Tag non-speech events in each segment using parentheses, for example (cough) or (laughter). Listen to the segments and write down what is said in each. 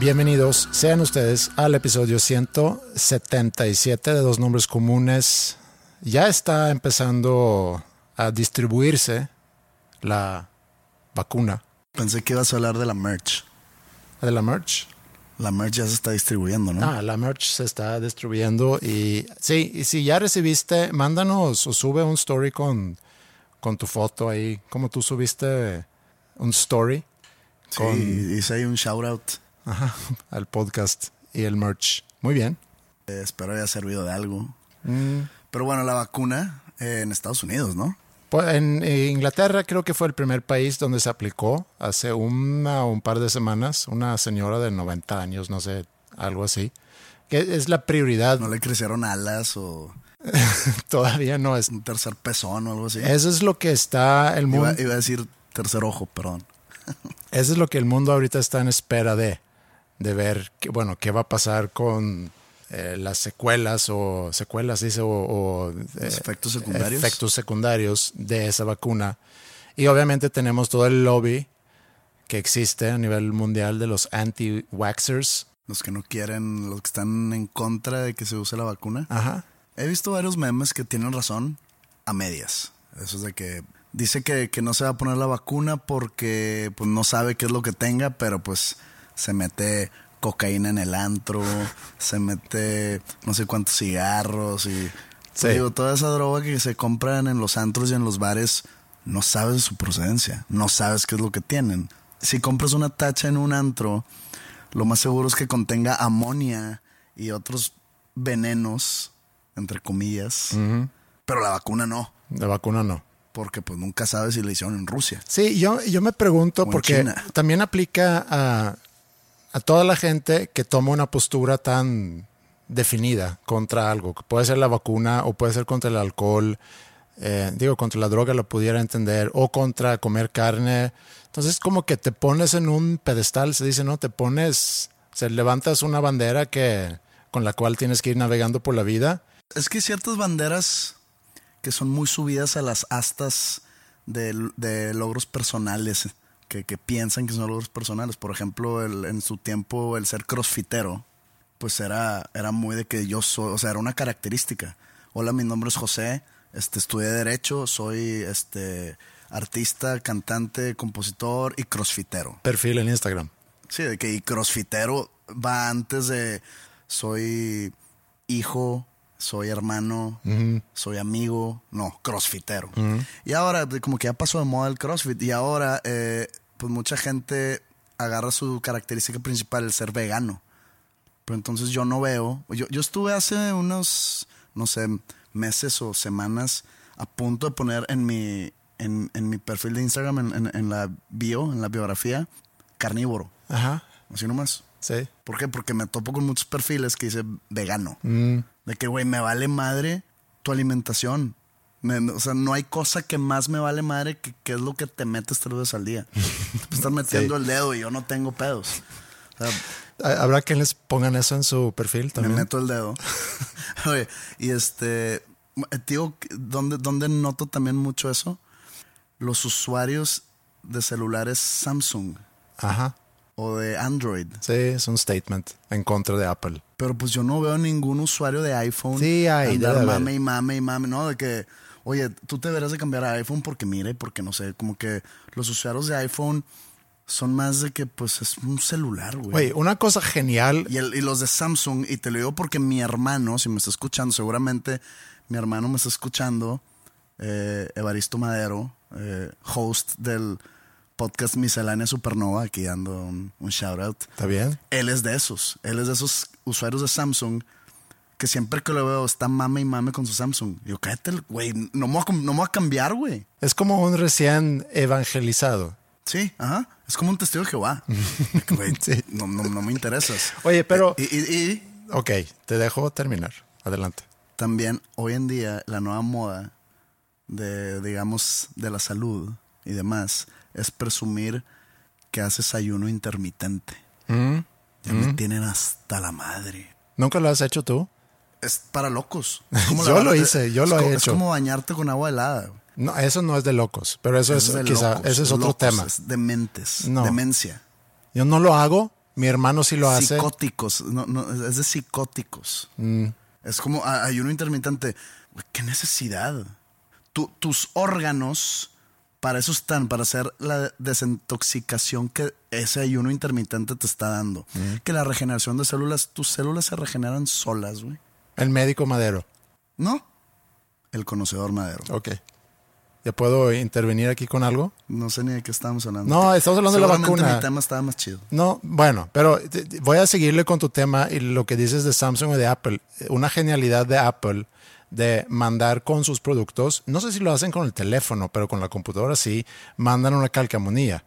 Bienvenidos sean ustedes al episodio 177 de Dos Nombres Comunes. Ya está empezando a distribuirse la vacuna Pensé que ibas a hablar de la merch. de la merch. La merch ya se está distribuyendo, ¿no? Ah, la merch se está distribuyendo y sí, y si ya recibiste, mándanos o sube un story con, con tu foto ahí, como tú subiste un story sí, con hice ahí un shout out. Ajá, al podcast y el merch. Muy bien. Eh, espero haya servido de algo. Mm. Pero bueno, la vacuna eh, en Estados Unidos, ¿no? Pues en eh, Inglaterra creo que fue el primer país donde se aplicó hace una o un par de semanas. Una señora de 90 años, no sé, algo así. Que es la prioridad. No le crecieron alas o (laughs) Todavía no es. un tercer pezón o algo así. Eso es lo que está el mundo. Iba, iba a decir tercer ojo, perdón. Eso es lo que el mundo ahorita está en espera de. De ver, que, bueno, qué va a pasar con eh, las secuelas o secuelas, dice, o, o, eh, efectos secundarios. efectos secundarios de esa vacuna. Y obviamente tenemos todo el lobby que existe a nivel mundial de los anti-waxers. Los que no quieren, los que están en contra de que se use la vacuna. Ajá. He visto varios memes que tienen razón a medias. Eso es de que dice que, que no se va a poner la vacuna porque pues no sabe qué es lo que tenga, pero pues se mete cocaína en el antro, se mete no sé cuántos cigarros y pues, Sí. digo, toda esa droga que se compran en los antros y en los bares, no sabes su procedencia, no sabes qué es lo que tienen. Si compras una tacha en un antro, lo más seguro es que contenga amonia y otros venenos, entre comillas. Pero la vacuna no, La vacuna no. porque pues nunca sabes si la hicieron en Rusia. Sí, yo, yo me pregunto, porque China. también aplica a, a toda la gente que toma una postura tan definida contra algo, que puede ser la vacuna o puede ser contra el alcohol, eh, digo, contra la droga lo pudiera entender, o contra comer carne. Entonces, como que te pones en un pedestal, se dice, ¿no? Te pones, se levantas una bandera que con la cual tienes que ir navegando por la vida. Es que hay ciertas banderas que son muy subidas a las astas de, de logros personales, que, que piensan que son logros personales. Por ejemplo, el- en su tiempo el ser crossfitero, pues era, era muy de que yo soy, o sea, era una característica. Hola, mi nombre es José, este, estudié Derecho, soy este, artista, cantante, compositor y crossfitero. Perfil en Instagram. Sí, de que y crossfitero va antes de soy hijo, soy hermano, soy amigo, no, crossfitero. Y ahora, como que ya pasó de moda el crossfit, y ahora, eh, pues mucha gente agarra su característica principal, el ser vegano. Pero entonces yo no veo, yo, yo estuve hace unos, no sé, meses o semanas a punto de poner en mi, en, en mi perfil de Instagram, en, en- en la bio, en la biografía, carnívoro. Ajá, Así nomás. sí. ¿Por qué? Porque me topo con muchos perfiles que dice vegano. Mm, De que, güey, me vale madre tu alimentación. Me- me- o sea, no hay cosa que más me vale madre que, que es lo que te metes tres veces al día. (laughs) Te estás metiendo el dedo y yo no tengo pedos. O sea, Habrá quien les pongan eso en su perfil me también. meto el dedo. (laughs) (laughs) Oye, y este, Eh, Tío, ¿dónde, ¿dónde noto también mucho eso? Los usuarios de celulares Samsung Ajá. o de Android. Sí, es un statement en contra de Apple. Pero pues yo no veo ningún usuario de iPhone Sí, hay, andar mame y mame y mame, ¿no? De que, oye, tú te deberías de cambiar a iPhone porque mire, porque no sé, como que los usuarios de iPhone son más de que pues es un celular, güey. Oye, una cosa genial. Y, el- y los de Samsung, y te lo digo porque mi hermano, si me está escuchando, seguramente mi hermano me está escuchando, eh, Evaristo Madero, eh, host del podcast Miscelánea Supernova, aquí dando un, un shout out. ¿Está bien? Él es de esos, él es de esos usuarios de Samsung que siempre que lo veo está mame y mame con su Samsung. Y yo, cállate, güey, no me voy a, cam- no me voy a cambiar, güey. Es como un recién evangelizado. Sí, ajá. Es como un testigo de Jehová. (laughs) Güey, Sí. no, no, no me interesas. Oye, pero- Y, y- y Ok, te dejo terminar. Adelante. también hoy en día la nueva moda de, digamos, de la salud y demás es presumir que haces ayuno intermitente. Mm, Ya me tienen hasta la madre. ¿Nunca lo has hecho tú? Es para locos. (laughs) Es como Yo lo hice, yo es lo he hecho. Es como bañarte con agua helada. No, eso no es de locos, pero eso, Eso es, de quizá, locos, ese es otro locos, tema. Es dementes. No. Demencia. Yo no lo hago, mi hermano sí lo hace. Psicóticos. No, no, es de psicóticos. Mm. Es como ayuno intermitente. ¿Qué necesidad? Tu- tus órganos para eso están, para hacer la desintoxicación que ese ayuno intermitente te está dando. Mm. Que la regeneración de células, tus células se regeneran solas, güey. El médico Madero. ¿No? El conocedor madero. Ok. ¿Ya puedo intervenir aquí con algo? No sé ni de qué estábamos hablando. No, estamos hablando de la vacuna. mi tema estaba más chido. No, bueno, pero voy a seguirle con tu tema y lo que dices de Samsung y de Apple. Una genialidad de Apple de mandar con sus productos, no sé si lo hacen con el teléfono, pero con la computadora sí, mandan una calcamonía.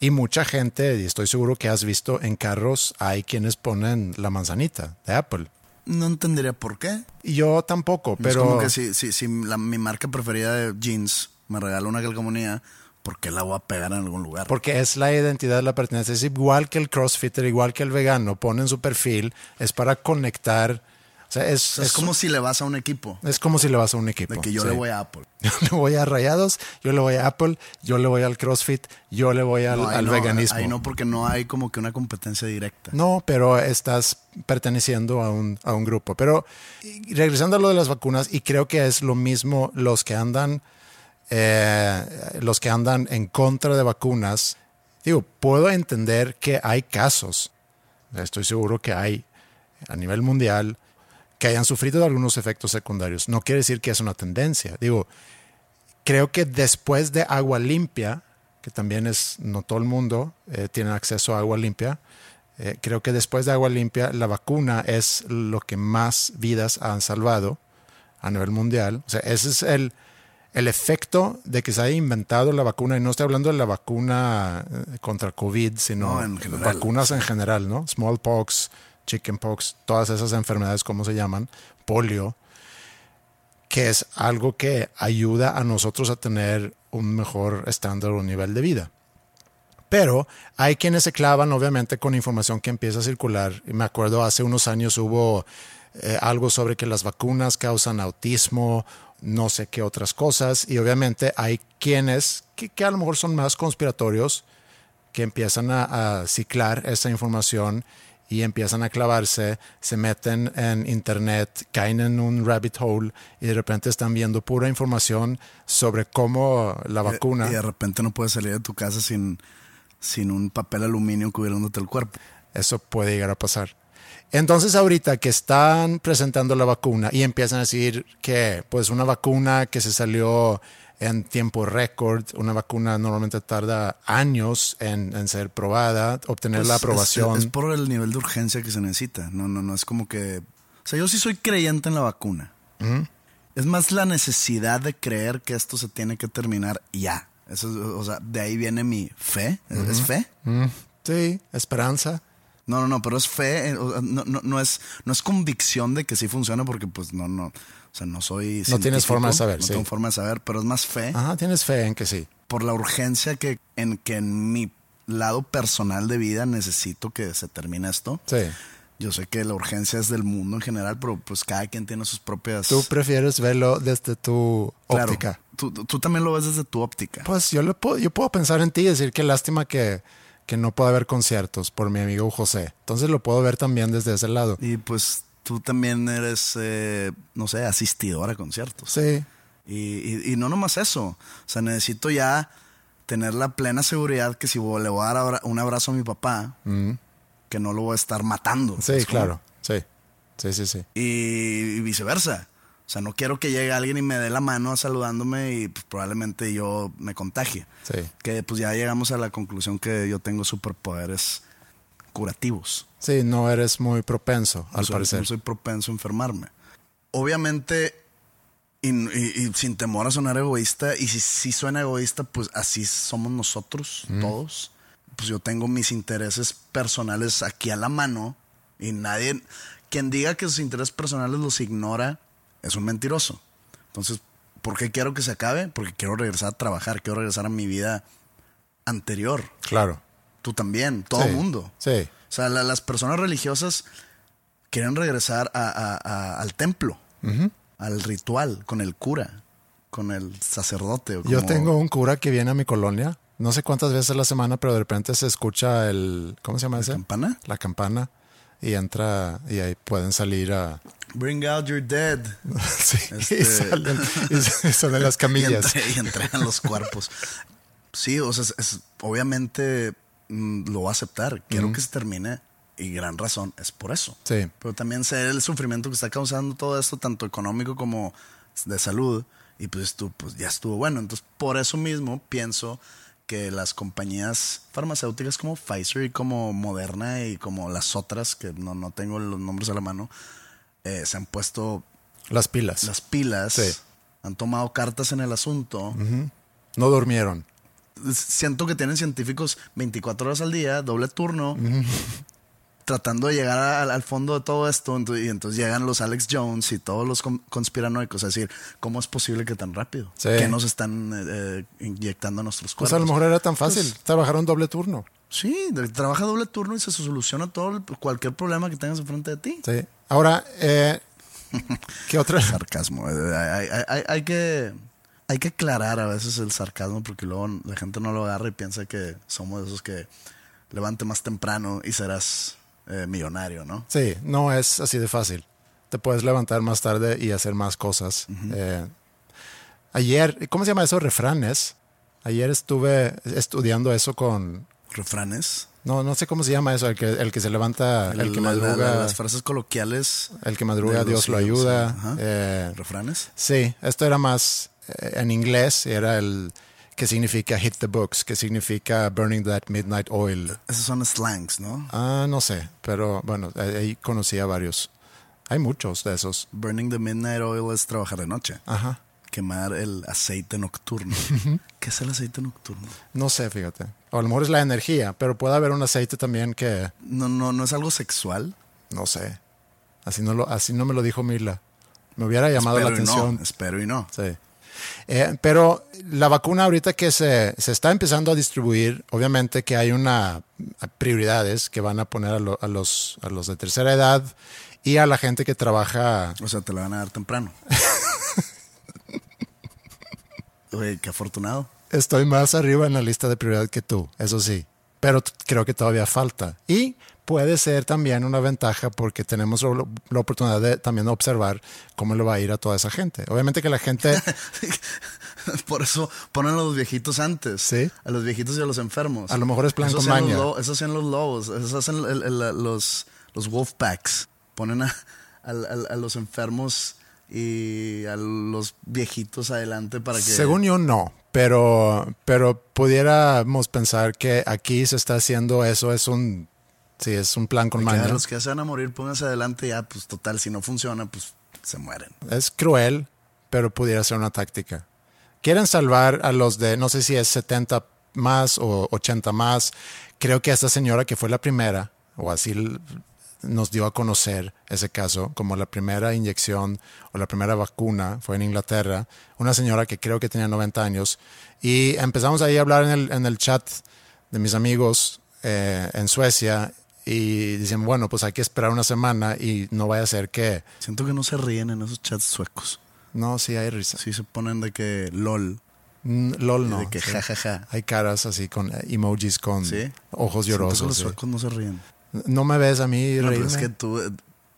Y mucha gente, y estoy seguro que has visto en carros, hay quienes ponen la manzanita de Apple. No entendería por qué. Y yo tampoco, es pero... como que si, si, si la- mi marca preferida de jeans me regala una calcomanía, ¿por qué la voy a pegar en algún lugar? Porque es la identidad, la pertenencia. Es igual que el crossfitter, igual que el vegano, pone en su perfil, es para conectar. O sea, es, O sea, es es- como si le vas a un equipo. es como si le vas a un equipo. De que yo sí. le voy a Apple. (laughs) Yo le voy a Rayados, yo le voy a Apple, yo le voy al CrossFit, yo le voy al, No, ahí al no, veganismo. Ahí no, porque no hay como que una competencia directa. No, pero estás perteneciendo a un, a un grupo. Pero regresando a lo de las vacunas, y creo que es lo mismo los que andan, eh, los que andan en contra de vacunas. Digo, puedo entender que hay casos, estoy seguro que hay a nivel mundial, que hayan sufrido de algunos efectos secundarios. No quiere decir que es una tendencia. Digo, creo que después de agua limpia, que también es, no todo el mundo eh, tiene acceso a agua limpia, eh, creo que después de agua limpia, la vacuna es lo que más vidas han salvado a nivel mundial. O sea, ese es el, el efecto de que se haya inventado la vacuna, y no estoy hablando de la vacuna eh, contra COVID, sino No, en general. vacunas en general, ¿no? Smallpox, chickenpox, todas esas enfermedades, ¿cómo se llaman? Polio, que es algo que ayuda a nosotros a tener un mejor estándar o nivel de vida. Pero hay quienes se clavan, obviamente, con información que empieza a circular. Y me acuerdo hace unos años hubo eh, algo sobre que las vacunas causan autismo, no sé qué otras cosas. Y obviamente hay quienes que, que a lo mejor son más conspiratorios, que empiezan a, a ciclar esa información y empiezan a clavarse, se meten en internet, caen en un rabbit hole y de repente están viendo pura información sobre cómo la vacuna... Y de repente no puedes salir de tu casa sin, sin un papel aluminio cubriéndote el cuerpo. Eso puede llegar a pasar. Entonces ahorita que están presentando la vacuna y empiezan a decir que pues una vacuna que se salió en tiempo récord, una vacuna normalmente tarda años en, en ser probada, obtener Pues la es- aprobación. Es, por el nivel de urgencia que se necesita. No, no, no. Es como que. O sea, yo sí soy creyente en la vacuna. Es más la necesidad de creer que esto se tiene que terminar ya. Eso, es- o sea, de ahí viene mi fe. ¿Es- ¿Es fe? Sí, esperanza. No, no, no, pero es fe, eh, no, no, no es, no es convicción de que sí funciona porque pues no, no, o sea, no soy No tienes forma de saber, No sí. tengo forma de saber, pero es más fe Ajá, tienes fe en que sí. por la urgencia que en que en mi lado personal de vida necesito que se termine esto. Sí. Yo sé que la urgencia es del mundo en general, pero pues cada quien tiene sus propias... Tú prefieres verlo desde tu Claro, óptica. Tú, tú también lo ves desde tu óptica. Pues yo, le puedo, yo puedo pensar en ti y decir que lástima que, que no pueda haber conciertos por mi amigo José. Entonces lo puedo ver también desde ese lado. Y pues tú también eres, eh, no sé, asistidor a conciertos. Sí, Y, y- y no nomás eso. O sea, necesito ya tener la plena seguridad que si le voy a dar un abrazo a mi papá, que no lo voy a estar matando. sí, claro. Sí, sí, sí, sí. Y, y viceversa. O sea, no quiero que llegue alguien y me dé la mano saludándome y pues, probablemente yo me contagie. Sí. Que pues ya llegamos a la conclusión que yo tengo superpoderes curativos. Sí, no eres muy propenso, al soy, parecer. no soy propenso a enfermarme. Obviamente, y, y- y sin temor a sonar egoísta, y si sí suena egoísta, pues así somos nosotros, todos. Pues yo tengo mis intereses personales aquí a la mano y nadie, quien diga que sus intereses personales los ignora, es un mentiroso. Entonces, ¿por qué quiero que se acabe? Porque quiero regresar a trabajar, quiero regresar a mi vida anterior. Claro. Tú también, todo el Sí, mundo. Sí, O sea, la- las personas religiosas quieren regresar a- a- a- al templo, al ritual, con el cura, con el sacerdote. o Yo tengo un cura que viene a mi colonia, no sé cuántas veces a la semana, pero de repente se escucha el, ¿cómo se llama ese? campana? La campana y entra y ahí pueden salir a... Bring out your dead. (laughs) Sí, Este- y salen, y (laughs) salen las Y, camillas. entre- y entregan los cuerpos. Sí, o sea, es- es- obviamente lo voy a aceptar. Quiero que se termine y gran razón es por eso. Sí. Pero también sé el sufrimiento que está causando todo esto, tanto económico como de salud. Y pues tú, pues ya estuvo bueno. Entonces, por eso mismo pienso que las compañías farmacéuticas como Pfizer y como Moderna y como las otras, que no, no tengo los nombres a la mano, eh, se han puesto Las pilas. las pilas, Sí. han tomado cartas en el asunto. No durmieron. Siento que tienen científicos 24 horas al día, doble turno, (laughs) tratando de llegar al, al fondo de todo esto. Y entonces llegan los Alex Jones y todos los con- conspiranoicos a decir, ¿cómo es posible que tan rápido? Sí. ¿Qué nos están eh, eh, inyectando a nuestros Pues cuerpos? a lo mejor era tan fácil Pues- trabajar un doble turno. Sí, trabaja doble turno y se soluciona todo el- cualquier problema que tengas enfrente de ti. Sí. Ahora, eh, ¿qué otra? (laughs) sarcasmo. Eh, Hay, hay- hay- hay que, hay que aclarar a veces el sarcasmo porque luego la gente no lo agarra y piensa que somos esos que levante más temprano y serás eh, millonario, ¿no? Sí, no es así de fácil. Te puedes levantar más tarde y hacer más cosas. Eh, ayer, ¿cómo se llama eso? Refranes. Ayer estuve estudiando eso con... Refranes. No, no sé cómo se llama eso, el que, el que se levanta, el, que la- madruga, la- las frases coloquiales. el que madruga, Dios lo ayuda. Eh, Refranes. sí, esto era más en inglés, era el que significa hit the books, que significa burning that midnight oil. Esos son slangs, ¿no? Ah, no sé, pero bueno, ahí ahí conocí a varios. Hay muchos de esos. Burning the midnight oil es trabajar de noche. Ajá. Quemar el aceite nocturno. ¿Qué es el aceite nocturno? No sé, fíjate. O a lo mejor es la energía, pero puede haber un aceite también que, No, no, no es algo sexual. no sé. Así no, lo, así no me lo dijo Mila. Me hubiera llamado la Espero y atención. no. Espero y no. Sí. Eh, pero la vacuna ahorita que se, se está empezando a distribuir, obviamente que hay una prioridades que van a poner a, lo- a los, a los de tercera edad y a la gente que trabaja. O sea, te la van a dar temprano. (laughs) Oye, qué afortunado. Estoy más arriba en la lista de prioridad que tú, eso sí, pero creo que todavía falta. Y puede ser también una ventaja porque tenemos la oportunidad de también observar cómo le va a ir a toda esa gente. Obviamente que la gente... (laughs) Por eso ponen a los viejitos antes. Sí. A los viejitos y a los enfermos. A lo mejor es plan Eso con los Eso hacen los lobos. Eso hacen el- el- los, los wolf packs. Ponen a, a los enfermos y a los viejitos adelante para que... Según yo no, pero, pero pudiéramos pensar que aquí se está haciendo eso, es un... Sí, es un plan con maña. los que ya se van a morir, pónganse adelante ya, pues total, si no funciona, pues se mueren. Es cruel, pero pudiera ser una táctica. Quieren salvar a los de, no sé si es 70 más o 80 más. Creo que esta señora que fue la primera, o así nos dio a conocer ese caso, como la primera inyección o la primera vacuna fue en Inglaterra, una señora que creo que tenía 90 años. Y empezamos ahí a hablar en el, en el chat de mis amigos eh, en Suecia y dicen, bueno, pues hay que esperar una semana y no vaya a ser que... Siento que no se ríen en esos chats suecos. No, sí hay risa. Sí se ponen de que LOL. Mm, LOL no. de que sí. jajaja. Hay caras así con eh, emojis con Sí. ojos Siento que llorosos. los sí. suecos no se ríen. No me ves a mí No, pero es que tú, eh,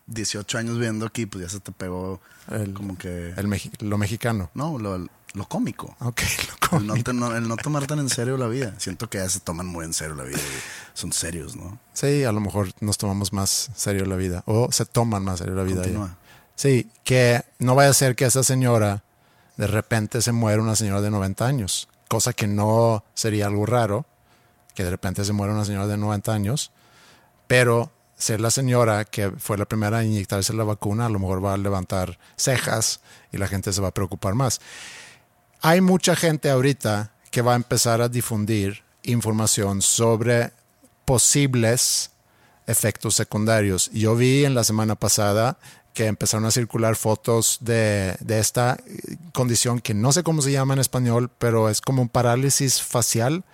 18 años viendo aquí, pues ya se te pegó El- como que... El meji- lo mexicano. No, lo, lo cómico. Ok, lo El no, cómico. no- el no tomar tan en serio la vida. Siento que ya se toman muy en serio la vida. y Son serios, ¿no? Sí, a lo mejor nos tomamos más serio la vida. O se toman más serio la vida. Continúa. Sí, que no vaya a ser que esa señora de repente se muera una señora de 90 años. Cosa que no sería algo raro, que de repente se muera una señora de 90 años. Pero ser la señora que fue la primera en inyectarse la vacuna, a lo mejor va a levantar cejas y la gente se va a preocupar más. Hay mucha gente ahorita que va a empezar a difundir información sobre posibles efectos secundarios. Yo vi en la semana pasada que empezaron a circular fotos de, de esta condición que no sé cómo se llama en español, pero es como un parálisis facial.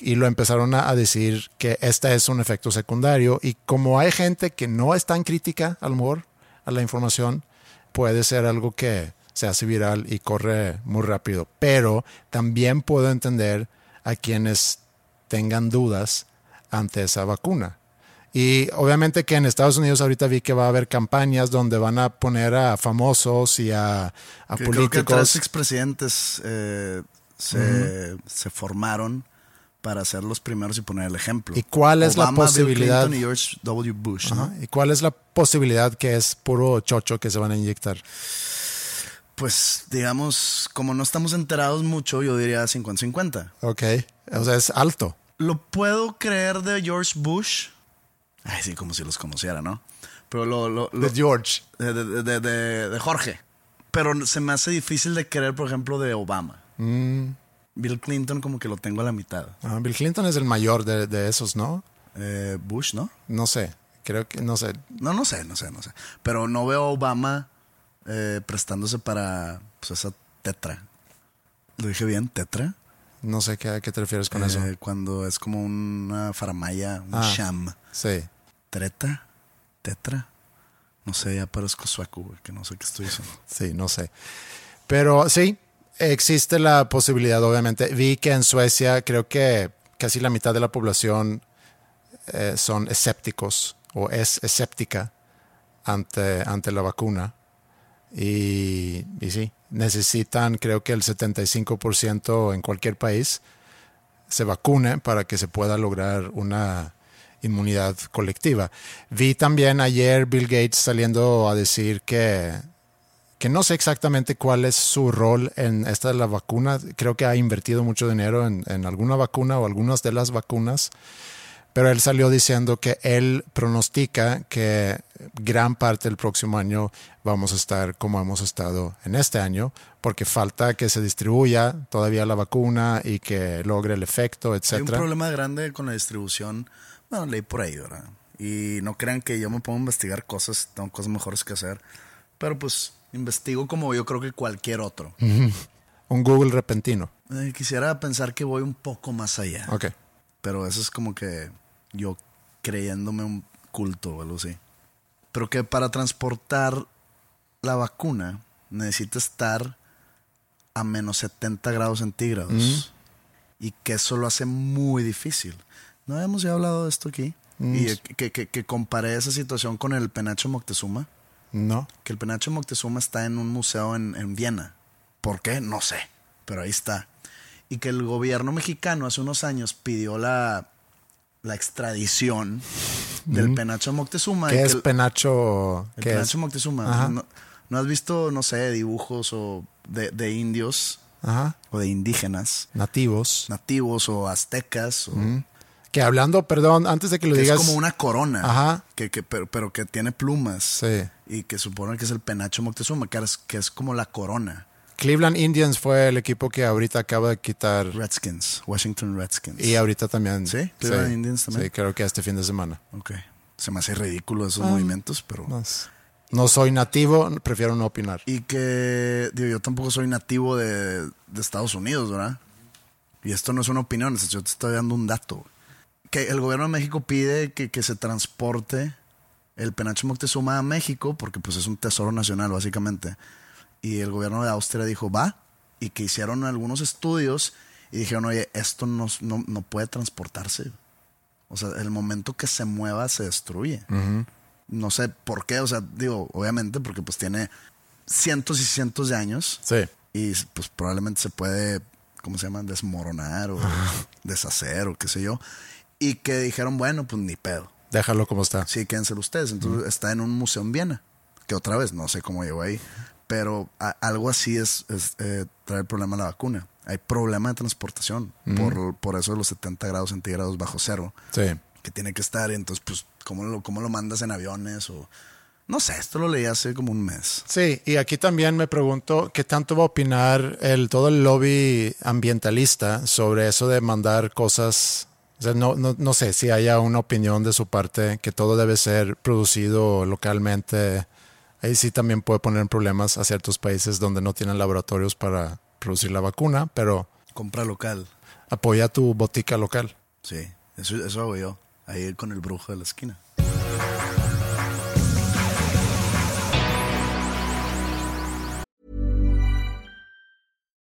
Y lo empezaron a, a decir que este es un efecto secundario. Y como hay gente que no es tan crítica, a lo mejor, a la información, puede ser algo que se hace viral y corre muy rápido. Pero también puedo entender a quienes tengan dudas ante esa vacuna. Y obviamente que en Estados Unidos ahorita vi que va a haber campañas donde van a poner a famosos y a, a Que Creo que tres políticos. expresidentes eh, se, se formaron para ser los primeros y poner el ejemplo. ¿Y cuál es la Obama, Bill posibilidad? Clinton y George W. Bush, ¿no? ¿Y cuál es la posibilidad que es puro chocho que se van a inyectar? Pues, digamos, como no estamos enterados mucho, yo diría 50-50. Ok. O sea, es alto. Lo puedo creer de George Bush. Ay, sí, como si los conociera, ¿no? Pero lo... lo, lo- De George. de, de- de- de- Jorge. Pero se me hace difícil de creer, por ejemplo, de Obama. Mm. Bill Clinton como que lo tengo a la mitad. Ah, Bill Clinton es el mayor de, de esos, ¿no? Eh, Bush, ¿no? No sé. Creo que, no sé. No, no sé, no sé, no sé. Pero no veo a Obama eh, prestándose para pues, esa tetra. ¿Lo dije bien? ¿Tetra? No sé qué, a qué te refieres con eso. Eh, Cuando es como una faramaya, un Ah. sham. Sí. ¿Treta? ¿Tetra? No sé, ya parezco güey, que no sé qué estoy diciendo. (laughs) Sí, no sé. Pero sí, existe la posibilidad, obviamente. Vi que en Suecia creo que casi la mitad de la población eh, son escépticos o es escéptica ante, ante la vacuna. Y, y sí, necesitan creo que el 75% en cualquier país se vacune para que se pueda lograr una inmunidad colectiva. Vi también ayer Bill Gates saliendo a decir que, que no sé exactamente cuál es su rol en esta de la vacuna. Creo que ha invertido mucho dinero en, en alguna vacuna o algunas de las vacunas. Pero él salió diciendo que él pronostica que gran parte del próximo año vamos a estar como hemos estado en este año, porque falta que se distribuya todavía la vacuna y que logre el efecto, Hay un problema grande con la distribución. Bueno, leí por ahí, ¿verdad? Y no crean que yo me pongo a investigar cosas, tengo cosas mejores que hacer. Pero pues investigo como yo creo que cualquier otro. Un Google repentino. Eh, quisiera pensar que voy un poco más allá. Ok. Pero eso es como que yo creyéndome un culto o algo así. Pero que para transportar la vacuna necesita estar a menos 70 grados centígrados. Y que eso lo hace muy difícil. ¿No habíamos ya hablado de esto aquí? Y que, que, que comparé esa situación con el Penacho Moctezuma. No. Que el Penacho Moctezuma está en un museo en, en Viena. ¿Por qué? No sé. Pero ahí está. Y que el gobierno mexicano hace unos años pidió la, la extradición del Penacho Moctezuma. ¿Qué es el- penacho? el ¿Qué Penacho es? Moctezuma. ¿No, no has visto, no sé, dibujos o de, de indios Ajá. o de indígenas, Nativos. nativos o aztecas? O, Que hablando, perdón, antes de que lo que digas. es como una corona, Ajá. que, que, pero, pero que tiene plumas. Sí. Y que supone que es el Penacho Moctezuma, que es, que es como la corona. Cleveland Indians fue el equipo que ahorita acaba de quitar. Redskins, Washington Redskins. Y ahorita también. ¿Sí? Cleveland Indians también. Sí, creo que este fin de semana. Ok. Se me hace ridículo esos Ah. movimientos, pero... No, es- no soy nativo, prefiero no opinar. Y que, digo, yo tampoco soy nativo de, de Estados Unidos, ¿verdad? Y esto no es una opinión, yo te estoy dando un dato. que el gobierno de México pide que, que se transporte el penacho Moctezuma a México, porque pues es un tesoro nacional, básicamente. Y el gobierno de Austria dijo, va, y que hicieron algunos estudios y dijeron, oye, esto no, no, no puede transportarse. O sea, el momento que se mueva se destruye. No sé por qué, o sea, digo, obviamente porque pues tiene cientos y cientos de años. Sí. Y pues probablemente se puede, ¿cómo se llama? Desmoronar o deshacer o qué sé yo. Y que dijeron, bueno, pues ni pedo. Déjalo como está. Sí, quédense ustedes. Entonces está en un museo en Viena. Que otra vez, no sé cómo llegó ahí. Pero a- algo así es, es, eh, trae el problema a la vacuna. Hay problema de transportación. por, por eso de los 70 grados centígrados bajo cero. Sí. Que tiene que estar. Entonces, pues, ¿cómo lo, cómo lo mandas en aviones? O no sé, esto lo leí hace como un mes. Sí, y aquí también me pregunto qué tanto va a opinar el, todo el lobby ambientalista sobre eso de mandar cosas. O sea, no, no, no sé si haya una opinión de su parte que todo debe ser producido localmente. Ahí sí también puede poner en problemas a ciertos países donde no tienen laboratorios para producir la vacuna, pero Compra local. apoya tu botica local. Sí, eso, eso hago yo. Ahí con el brujo de la esquina.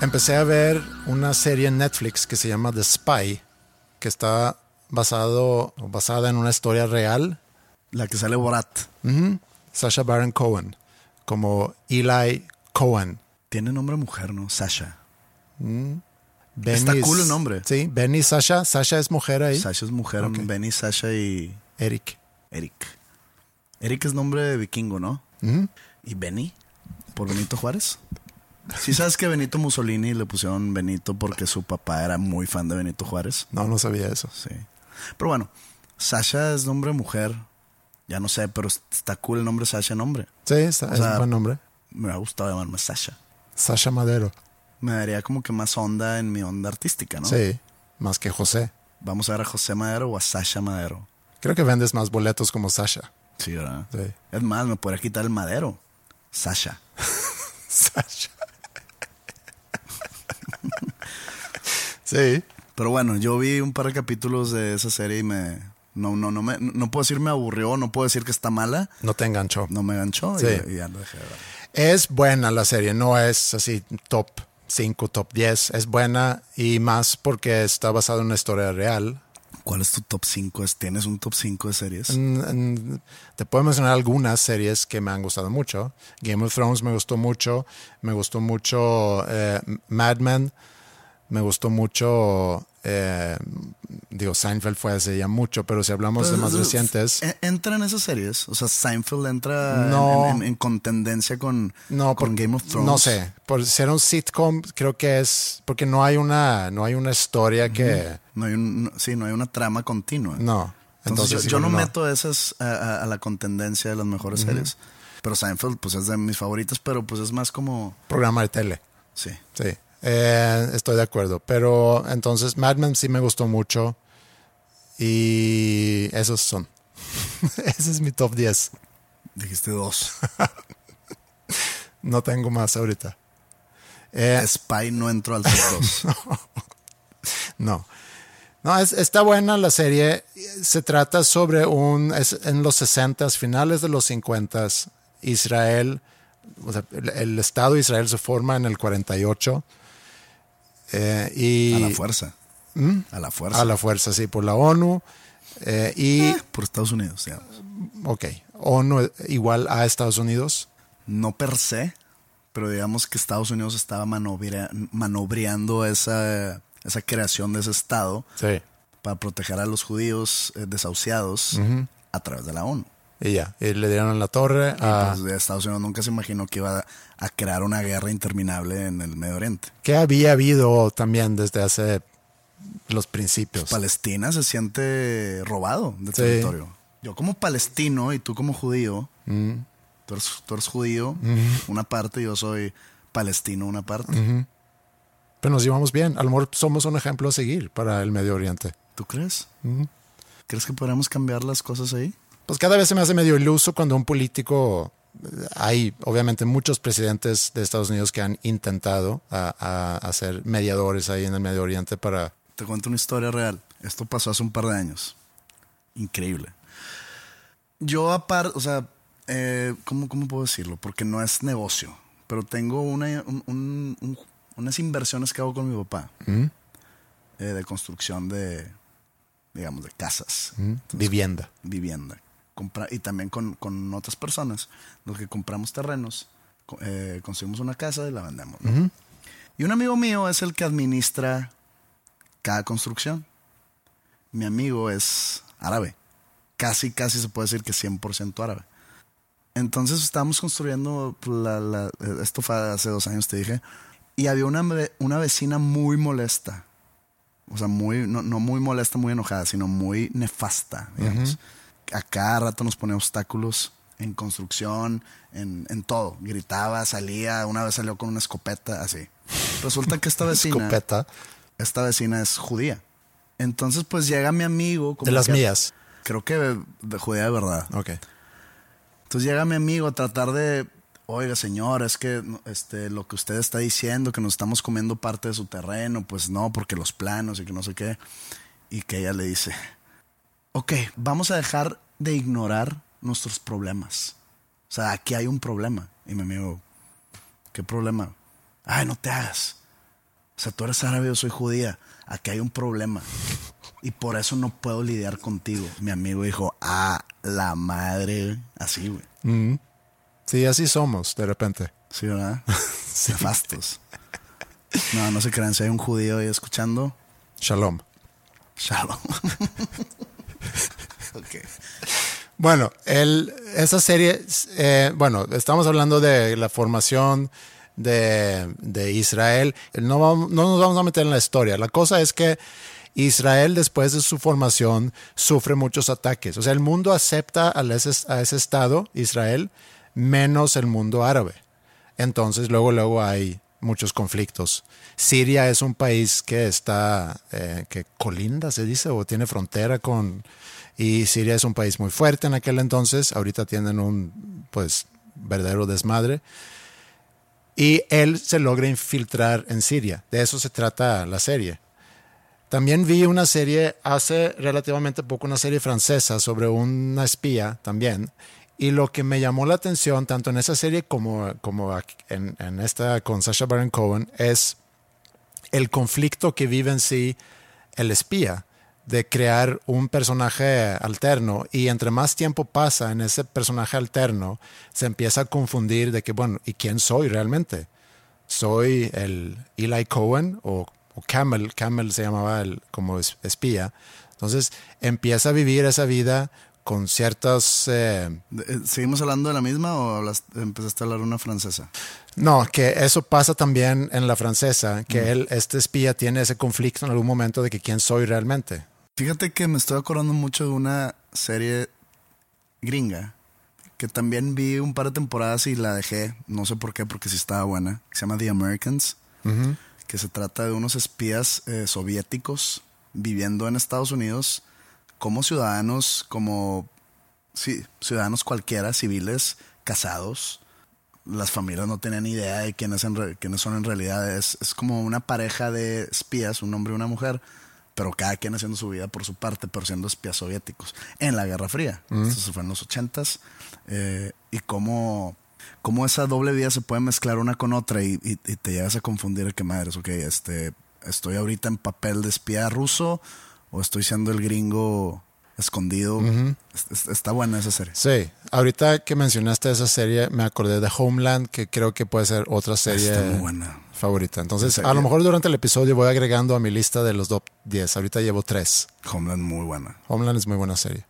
Empecé a ver una serie en Netflix que se llama The Spy, que está basado, basada en una historia real. La que sale Borat. Sasha Baron Cohen, como Eli Cohen. Tiene nombre mujer, ¿no? Sasha. Benny Está es- cool el nombre. Sí, Benny Sasha. Sasha es mujer ahí. Sasha es mujer. Benny, Sasha y Eric. Eric. Eric es nombre de vikingo, ¿no? ¿Y Benny? ¿Por Benito Juárez? Sí sabes que Benito Mussolini le pusieron Benito porque su papá era muy fan de Benito Juárez. No, no sabía eso. Sí. Pero bueno, Sasha es nombre mujer. Ya no sé, pero está cool el nombre Sasha nombre. Sí, está- es sea, un buen nombre. Me ha gustado llamarme Sasha. Sasha Madero. Me daría como que más onda en mi onda artística, ¿no? Sí, más que José. Vamos a ver a José Madero o a Sasha Madero. Creo que vendes más boletos como Sasha. Sí, ¿verdad? Sí. Es más, me podría quitar el madero. Sasha. (laughs) Sasha. Sí. Pero bueno, yo vi un par de capítulos de esa serie y me. No, no, no me. No puedo decir me aburrió, no puedo decir que está mala. No te enganchó. No me ganchó Sí. y, y ya lo dejé de ver. Es buena la serie, no es así top 5, top 10. Es buena y más porque está basada en una historia real. ¿Cuál es tu top 5? ¿Tienes un top 5 de series? Mm, mm, Te puedo mencionar algunas series que me han gustado mucho. Game of Thrones me gustó mucho. Me gustó mucho eh, Mad Men. Me gustó mucho. eh, digo, Seinfeld fue hace ya mucho, pero si hablamos de más Pero, recientes. ¿e- ¿Entra en esas series? O sea, Seinfeld entra en- No. en, en- en contendencia con, No, con por- Game of Thrones. No sé, por ser un sitcom creo que es porque no hay una no hay una historia que No hay un, sí, no hay una trama continua. no. Entonces, Entonces, yo, yo no, meto esas a, a- a la contendencia de las mejores series. Pero Seinfeld, pues es de mis favoritas, pero pues es más como. programa de tele. Sí. Sí, eh, estoy de acuerdo. Pero entonces Mad Men sí me gustó mucho y esos son. (laughs) Ese es mi top 10. Dijiste dos. (laughs) No tengo más ahorita. Eh, Spy no entró al top dos. (laughs) No. No, es- está buena la serie. Se trata sobre un. Es en los 60, finales de los 50, Israel. o sea, el, el Estado de Israel se forma en el 48. Eh, y A la fuerza. ¿Mm? A la fuerza. A la fuerza, sí, por la ONU. eh, y, Eh, por Estados Unidos, digamos. ok, ONU igual a Estados Unidos. No per se, pero digamos que Estados Unidos estaba manobrea- manobreando esa, esa creación de ese Estado Sí. para proteger a los judíos desahuciados a través de la ONU. Y ya, y le dieron en la torre a... Pues, Estados Unidos nunca se imaginó que iba a, crear una guerra interminable en el Medio Oriente. que había habido también desde hace los principios. Palestina se siente robado de Sí. territorio. Yo como palestino y tú como judío, Mm. tú, eres, tú eres judío, una parte, yo soy palestino, una parte. Pero nos llevamos bien. A lo mejor somos un ejemplo a seguir para el Medio Oriente. ¿Tú crees? ¿Crees que podríamos cambiar las cosas ahí? Pues cada vez se me hace medio iluso cuando un político, hay obviamente muchos presidentes de Estados Unidos que han intentado a, a- a ser mediadores ahí en el Medio Oriente para... Te cuento una historia real. Esto pasó hace un par de años. Increíble. Yo aparte, o sea, eh, ¿cómo, ¿cómo puedo decirlo? Porque no es negocio, pero tengo una, un- un- un- unas inversiones que hago con mi papá eh, de construcción de, digamos, de casas, vivienda. vivienda. Compra, y también con, con otras personas, los que compramos terrenos, eh, conseguimos una casa y la vendemos. ¿no? Y un amigo mío es el que administra cada construcción. Mi amigo es árabe. Casi, casi se puede decir que 100% árabe. Entonces estábamos construyendo, la- la- esto fue hace dos años, te dije, y había una, una vecina muy molesta. O sea, muy, no, no muy molesta, muy enojada, sino muy nefasta, digamos. A cada rato nos ponía obstáculos en construcción, en, en todo. Gritaba, salía, una vez salió con una escopeta, así. Resulta que esta (laughs) vecina Escopeta. esta vecina es judía. Entonces, pues llega mi amigo. como De las que- mías. Creo que de, de judía de verdad. Ok. Entonces llega mi amigo a tratar de, oiga señor, es que este, lo que usted está diciendo, que nos estamos comiendo parte de su terreno, pues no, porque los planos y que no sé qué. Y que ella le dice, ok, vamos a dejar de ignorar nuestros problemas. O sea, aquí hay un problema. Y mi amigo, ¿qué problema? Ay, no te hagas. O sea, tú eres árabe, yo soy judía. Aquí hay un problema. Y por eso no puedo lidiar contigo. Mi amigo dijo, ah, la madre. Así, güey. Sí, así somos de repente. Sí, ¿verdad? (laughs) Nefastos. No, no se crean. Si hay un judío ahí escuchando, Shalom. shalom. (laughs) (laughs) Bueno, esa serie, eh, bueno, estamos hablando de la formación de, Israel. No nos vamos a meter en la historia. La cosa es que Israel, después de su formación, sufre muchos ataques. O sea, el mundo acepta a ese, a ese Estado, Israel, menos el mundo árabe. Entonces, luego, luego hay muchos conflictos. Siria es un país que está, eh, que colinda, se dice, o tiene frontera con... Y Siria es un país muy fuerte en aquel entonces. Ahorita tienen un, pues, verdadero desmadre. Y él se logra infiltrar en Siria. De eso se trata la serie. También vi una serie hace relativamente poco, una serie francesa sobre una espía también. Y lo que me llamó la atención, tanto en esa serie como, como en, esta con Sacha Baron Cohen, es el conflicto que vive en sí el espía de crear un personaje alterno. Y entre más tiempo pasa en ese personaje alterno se empieza a confundir de que bueno y quién soy realmente soy el Eli Cohen o, o Camel Camel se llamaba el como es- espía. Entonces empieza a vivir esa vida con ciertas eh, eh, ¿Seguimos hablando de la misma o empezaste a hablar una francesa? No, que eso pasa también en la francesa, que él, este espía tiene ese conflicto en algún momento de que quién soy realmente. Fíjate que me estoy acordando mucho de una serie gringa que también vi un par de temporadas y la dejé, no sé por qué, porque sí estaba buena, que se llama The Americans, que se trata de unos espías eh, soviéticos viviendo en Estados Unidos como ciudadanos, como sí, ciudadanos cualquiera, civiles, casados. Las familias no tenían idea de quiénes, en re- quiénes son en realidad. Es, es como una pareja de espías, un hombre y una mujer, pero cada quien haciendo su vida por su parte, pero siendo espías soviéticos en la Guerra Fría. Esto fue en los ochentas. eh, y cómo, cómo esa doble vida se puede mezclar una con otra y, y- y te llegas a confundir que madres, ok, este, estoy ahorita en papel de espía ruso o estoy siendo el gringo escondido. Es- es- está buena esa serie. Sí, ahorita que mencionaste esa serie, me acordé de Homeland, que creo que puede ser otra serie Está muy buena. favorita. Entonces, a lo mejor durante el episodio voy agregando a mi lista de los top 10. Ahorita llevo 3. Homeland muy buena. Homeland es muy buena serie.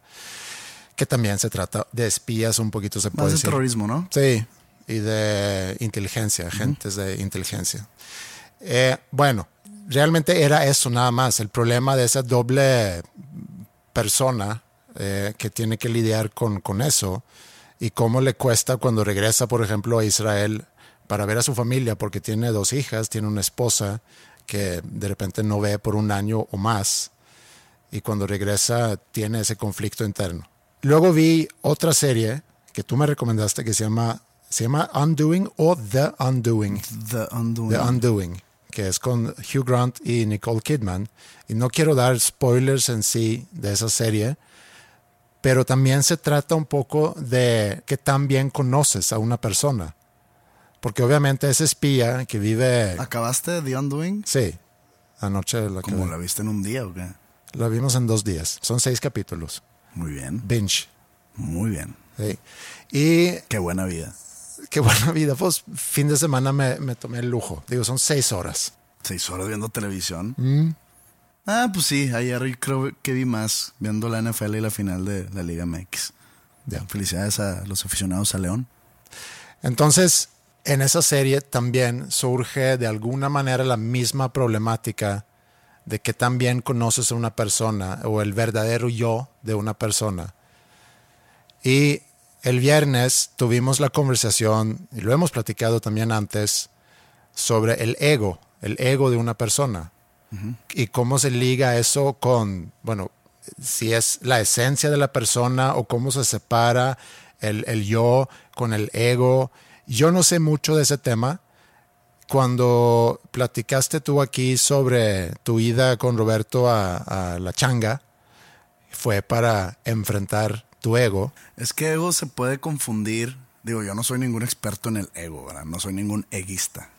Que también se trata de espías, un poquito se puede Más de decir. terrorismo, ¿no? Sí, y de inteligencia, agentes de inteligencia. Eh, bueno, realmente era eso nada más. El problema de esa doble persona eh, que tiene que lidiar con, con eso y cómo le cuesta cuando regresa, por ejemplo, a Israel para ver a su familia, porque tiene dos hijas, tiene una esposa que de repente no ve por un año o más y cuando regresa tiene ese conflicto interno. Luego vi otra serie que tú me recomendaste que se llama, se llama Undoing o The Undoing. The Undoing. The Undoing, que es con Hugh Grant y Nicole Kidman. Y no quiero dar spoilers en sí de esa serie, pero también se trata un poco de que tan bien conoces a una persona. Porque obviamente ese espía que vive... ¿Acabaste The Undoing? Sí, anoche la, ¿Cómo la viste en un día o qué? la vimos en dos días. Son seis capítulos. Muy bien. Binge. Muy bien. Sí. Y Qué buena vida. Qué buena vida. Pues fin de semana me, me tomé el lujo. Digo, son seis horas. Seis horas viendo televisión. Mm. Ah, pues sí, ayer creo que vi más viendo la NFL y la final de la Liga MX. Felicidades a los aficionados a León. Entonces, en esa serie también surge de alguna manera la misma problemática de que también conoces a una persona o el verdadero yo de una persona. Y el viernes tuvimos la conversación, y lo hemos platicado también antes, sobre el ego, el ego de una persona. Y cómo se liga eso con, bueno, si es la esencia de la persona o cómo se separa el, el yo con el ego. Yo no sé mucho de ese tema. Cuando platicaste tú aquí sobre tu ida con Roberto a, a la changa, fue para enfrentar tu ego. Es que ego se puede confundir. Digo, yo no soy ningún experto en el ego, ¿verdad? No soy ningún eguista.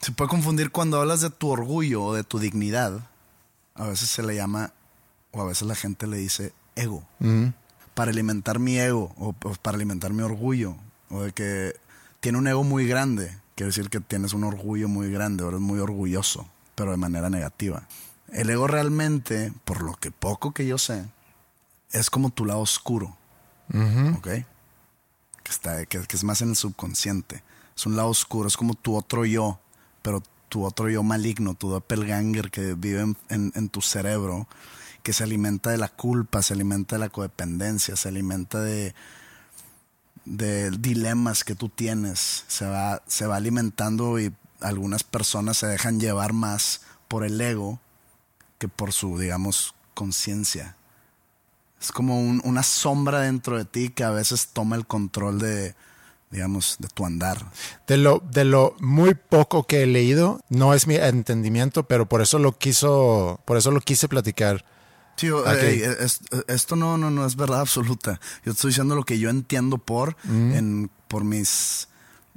Se puede confundir cuando hablas de tu orgullo o de tu dignidad. A veces se le llama, o a veces la gente le dice ego. Para alimentar mi ego o, o para alimentar mi orgullo. O de que tiene un ego muy grande. Quiere decir que tienes un orgullo muy grande, o eres muy orgulloso, pero de manera negativa. El ego realmente, por lo que poco que yo sé, es como tu lado oscuro. ¿Ok? Que, está, que, que es más en el subconsciente. Es un lado oscuro, es como tu otro yo, pero tu otro yo maligno, tu doppelganger que vive en, en- en tu cerebro, que se alimenta de la culpa, se alimenta de la codependencia, se alimenta de, de dilemas que tú tienes. Se va, se va alimentando y algunas personas se dejan llevar más por el ego que por su, digamos, conciencia. Es como un- una sombra dentro de ti que a veces toma el control de, digamos, de tu andar. De lo, de lo muy poco que he leído, no es mi entendimiento, pero por eso lo quiso, por eso lo quise platicar. Sí, o- Aquí. ey, es- esto no, no, no es verdad (laughs) absoluta. Yo estoy diciendo lo que yo entiendo por, en, por mis,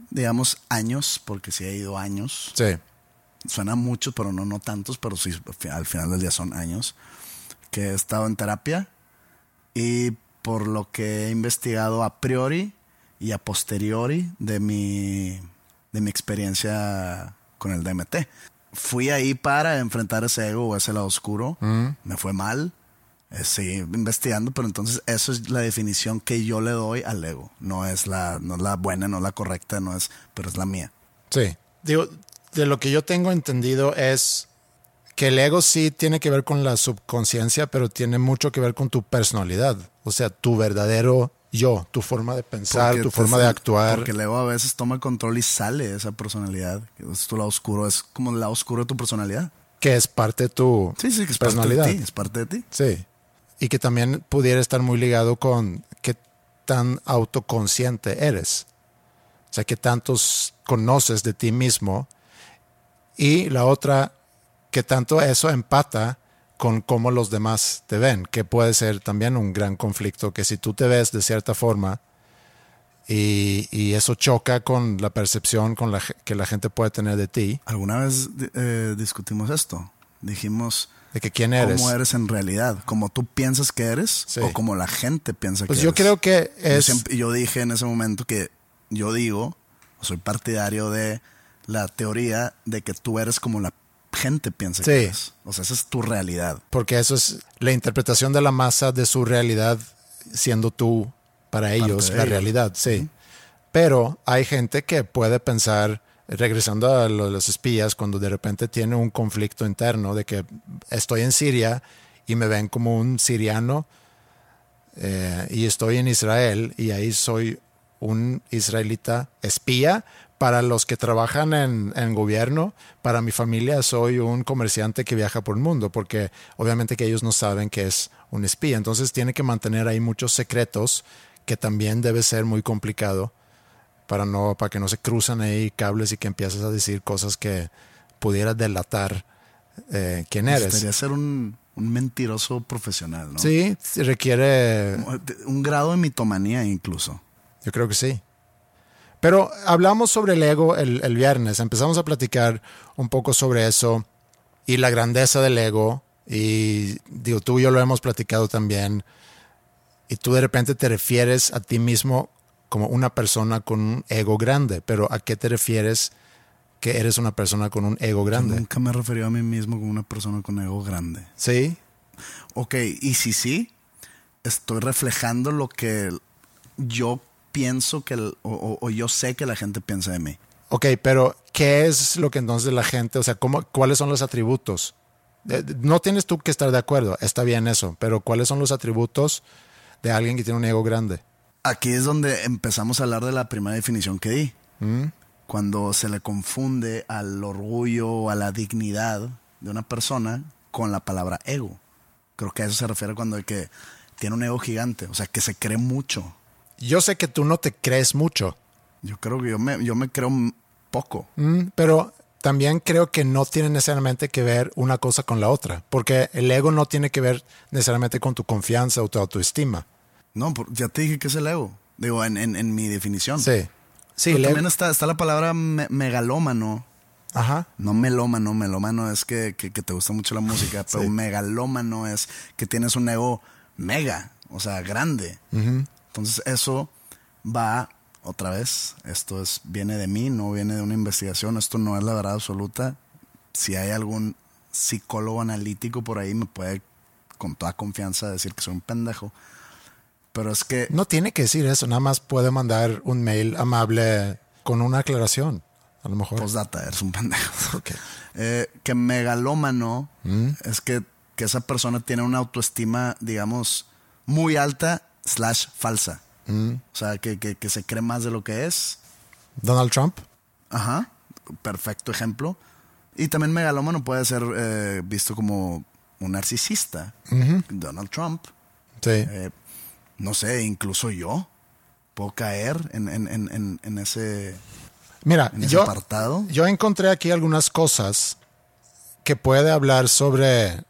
digamos, años, porque sí he ido años. Sí. Suena mucho, pero no, no tantos, pero sí, al final del día son años. Que he estado en terapia y por lo que he investigado a priori y a posteriori de mi, de mi experiencia con el DMT. Fui ahí para enfrentar ese ego o ese lado oscuro. Me fue mal. Eh, seguí investigando, pero entonces eso es la definición que yo le doy al ego. No es la, no es la buena, no es la correcta, no es, pero es la mía. Sí. Digo, de lo que yo tengo entendido es que el ego sí tiene que ver con la subconsciencia, pero tiene mucho que ver con tu personalidad. O sea, tu verdadero yo, tu forma de pensar, Porque tu forma de actuar. Porque el ego a veces toma control y sale esa personalidad. Es tu lado oscuro, es como el lado oscuro de tu personalidad. que es parte de tu Sí, sí, que es personalidad. parte de ti. Es parte de ti. Sí. Y que también pudiera estar muy ligado con qué tan autoconsciente eres. O sea, qué tantos conoces de ti mismo. Y la otra, que tanto eso empata con cómo los demás te ven, que puede ser también un gran conflicto, que si tú te ves de cierta forma y, y eso choca con la percepción con la, que la gente puede tener de ti, Alguna vez eh, discutimos esto. Dijimos de que quién eres. cómo eres en realidad, como tú piensas que eres Sí. o como la gente piensa Pues que yo eres. creo que Yo, es... siempre- yo dije en ese momento que yo digo, soy partidario de la teoría de que tú eres como la gente piensa Sí. que eres. O sea, esa es tu realidad. Porque eso es la interpretación de la masa de su realidad siendo tú para ellos la ellos. realidad, sí. Pero hay gente que puede pensar, regresando a lo los espías, cuando de repente tiene un conflicto interno de que estoy en Siria y me ven como un siriano eh, y estoy en Israel y ahí soy un israelita espía. Para los que trabajan en, en gobierno, para mi familia soy un comerciante que viaja por el mundo, porque obviamente que ellos no saben que es un espía. Entonces tiene que mantener ahí muchos secretos que también debe ser muy complicado para no para que no se cruzan ahí cables y que empieces a decir cosas que pudiera delatar eh, quién eres. Necesitaría ser un, un mentiroso profesional, ¿no? Sí, requiere Un grado de mitomanía incluso. Yo creo que sí. Pero hablamos sobre el ego el, el viernes, empezamos a platicar un poco sobre eso y la grandeza del ego. Y digo, tú y yo lo hemos platicado también. Y tú de repente te refieres a ti mismo como una persona con un ego grande. Pero ¿a qué te refieres que eres una persona con un ego Yo grande? nunca me he referido a mí mismo como una persona con ego grande. Sí. Ok, y si sí, estoy reflejando lo que yo pienso que, el- o, yo sé que la gente piensa de mí. Ok, pero ¿qué es lo que entonces la gente, o sea, cómo, cuáles son los atributos? Eh, No tienes tú que estar de acuerdo, está bien eso, pero ¿cuáles son los atributos de alguien que tiene un ego grande? Aquí es donde empezamos a hablar de la primera definición que di. ¿Mm? Cuando se le confunde al orgullo o a la dignidad de una persona con la palabra ego. Creo que a eso se refiere cuando hay que tiene un ego gigante, o sea, que se cree mucho. Yo sé que tú no te crees mucho, Yo creo que yo me, yo me creo poco. mm, pero también creo que no tiene necesariamente que ver una cosa con la otra, porque el ego no tiene que ver necesariamente con tu confianza o tu autoestima. No, ya te dije que es el ego. Digo, en, en- en mi definición. Sí. Sí, Pero también está, está la palabra me- megalómano. Ajá. No melómano, melómano es que, que- que te gusta mucho la música, (laughs) pero Sí. megalómano es que tienes un ego mega, o sea, grande. Entonces eso va otra vez, esto es viene de mí, no viene de una investigación, esto no es la verdad absoluta. Si hay algún psicólogo analítico por ahí me puede con toda confianza decir que soy un pendejo. Pero es que No tiene que decir eso, nada más puede mandar un mail amable con una aclaración, a lo mejor. postdata, eres un pendejo. (laughs) Ok. (laughs) Eh, que megalómano Mm. es que, que esa persona tiene una autoestima, digamos, muy alta slash falsa. Mm. O sea, que, que- que se cree más de lo que es. Donald Trump. Ajá, perfecto ejemplo. Y también megalómano puede ser eh, visto como un narcisista. Donald Trump. Sí. Eh, no sé, incluso yo puedo caer en, en- en- ese, Mira, en ese yo, apartado. yo encontré aquí algunas cosas que puede hablar sobre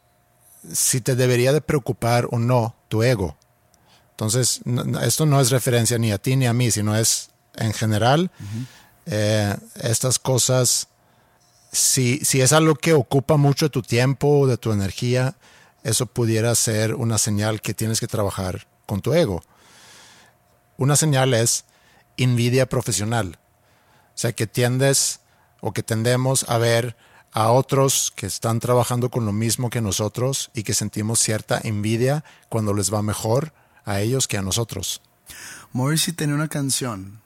si te debería de preocupar o no tu ego. Entonces, no- esto no es referencia ni a ti ni a mí, sino es en general eh, estas cosas, si, si es algo que ocupa mucho de tu tiempo, de tu energía, eso pudiera ser una señal que tienes que trabajar con tu ego. Una señal es envidia profesional. O sea, que tiendes o que tendemos a ver a otros que están trabajando con lo mismo que nosotros y que sentimos cierta envidia cuando les va mejor a ellos que a nosotros. Morrissey tenía una canción,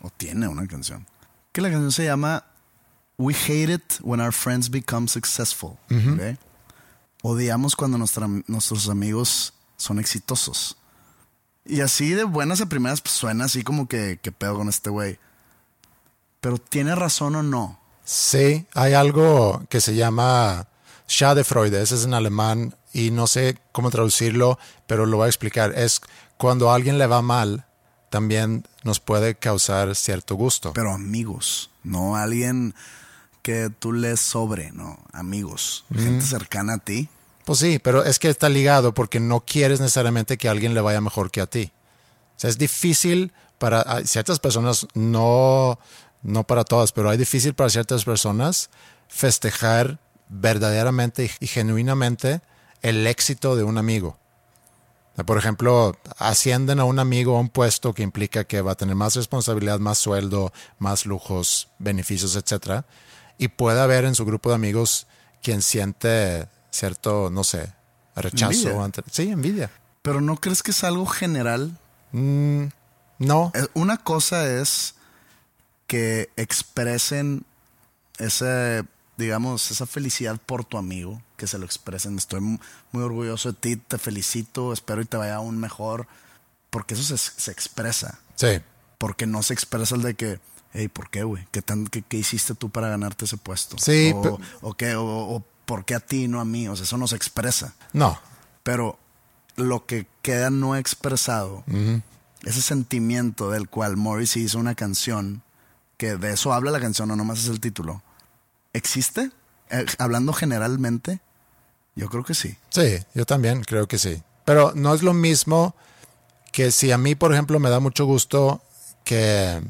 o tiene una canción, que la canción se llama We Hate It When Our Friends Become Successful. ¿ok? Odiamos cuando nuestra- nuestros amigos son exitosos. Y así de buenas a primeras pues, suena así como que, que pedo con este güey. Pero tiene razón o no. Sí, hay algo que se llama Schadenfreude, ese es en alemán y no sé cómo traducirlo, pero lo voy a explicar. Es cuando a alguien le va mal, también nos puede causar cierto gusto. Pero amigos, no alguien que tú lees sobre, no, amigos, gente cercana a ti. Pues sí, pero es que está ligado porque no quieres necesariamente que a alguien le vaya mejor que a ti. O sea, es difícil para ciertas personas, no, no para todas, pero hay difícil para ciertas personas festejar verdaderamente y genuinamente el éxito de un amigo. Por ejemplo, ascienden a un amigo a un puesto que implica que va a tener más responsabilidad, más sueldo, más lujos, beneficios, etcétera, y puede haber en su grupo de amigos quien siente cierto, no sé, rechazo. Envidia. ante- sí, envidia. Pero ¿no crees que es algo general? Mm, no, Eh, Una cosa es que expresen ese, digamos, esa felicidad por tu amigo, que se lo expresen. Estoy mu- muy orgulloso de ti, te felicito, espero y te vaya aún mejor, porque eso se, se expresa. sí, Porque no se expresa el de que, hey, ¿por qué, güey? ¿Qué, tan, qué, qué hiciste tú para ganarte ese puesto? Sí, o, o qué, o, o ¿por qué a ti, no a mí? O sea, eso no se expresa. no, Pero lo que queda no expresado, ese sentimiento del cual Morrissey hizo una canción, que de eso habla la canción, no nomás es el título, ¿existe? Eh, hablando generalmente, yo creo que sí. Sí, yo también creo que sí. Pero no es lo mismo que si a mí, por ejemplo, me da mucho gusto que,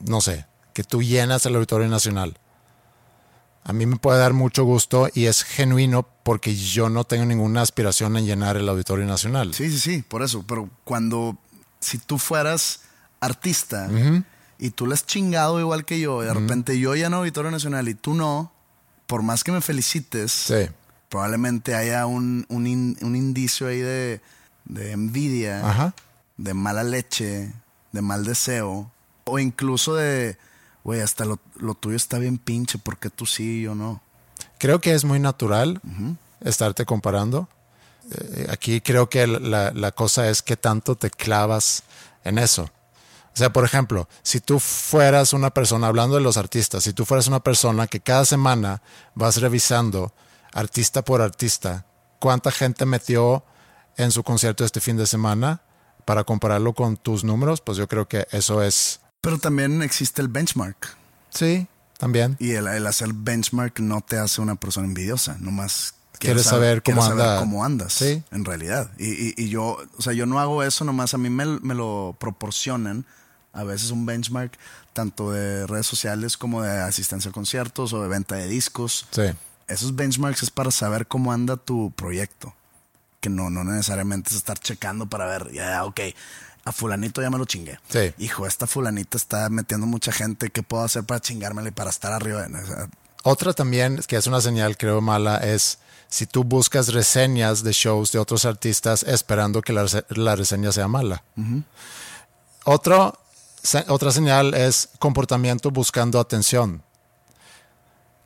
no sé, que tú llenas el Auditorio Nacional. A mí me puede dar mucho gusto y es genuino porque yo no tengo ninguna aspiración en llenar el Auditorio Nacional. Sí, sí, sí, por eso. Pero cuando, si tú fueras artista y tú le has chingado igual que yo, y de repente yo lleno Auditorio Nacional y tú no, por más que me felicites, Sí. probablemente haya un, un, in- un indicio ahí de, de envidia, Ajá. de mala leche, de mal deseo, o incluso de, güey, hasta lo, lo tuyo está bien pinche, porque tú sí y yo no? Creo que es muy natural estarte comparando. Eh, aquí creo que la, la cosa es qué tanto te clavas en eso. O sea, por ejemplo, si tú fueras una persona, hablando de los artistas, si tú fueras una persona que cada semana vas revisando artista por artista, cuánta gente metió en su concierto este fin de semana para compararlo con tus números, pues yo creo que eso es... Pero también existe el benchmark. Sí, también. Y el, el hacer benchmark no te hace una persona envidiosa, nomás Quieres saber cómo saber anda. cómo andas, Sí. en realidad. Y, y- y yo, o sea, yo no hago eso, nomás a mí me, me lo proporcionan a veces un benchmark tanto de redes sociales como de asistencia a conciertos o de venta de discos. Sí. Esos benchmarks es para saber cómo anda tu proyecto. Que no, no necesariamente es estar checando para ver, ya, ok, a fulanito ya me lo chingué. Sí. Hijo, esta fulanita está metiendo mucha gente, ¿qué puedo hacer para chingármela y para estar arriba? O sea, Otra también, que es una señal creo mala, es si tú buscas reseñas de shows de otros artistas esperando que la, rese- la reseña sea mala. Otro, otra señal es comportamiento buscando atención,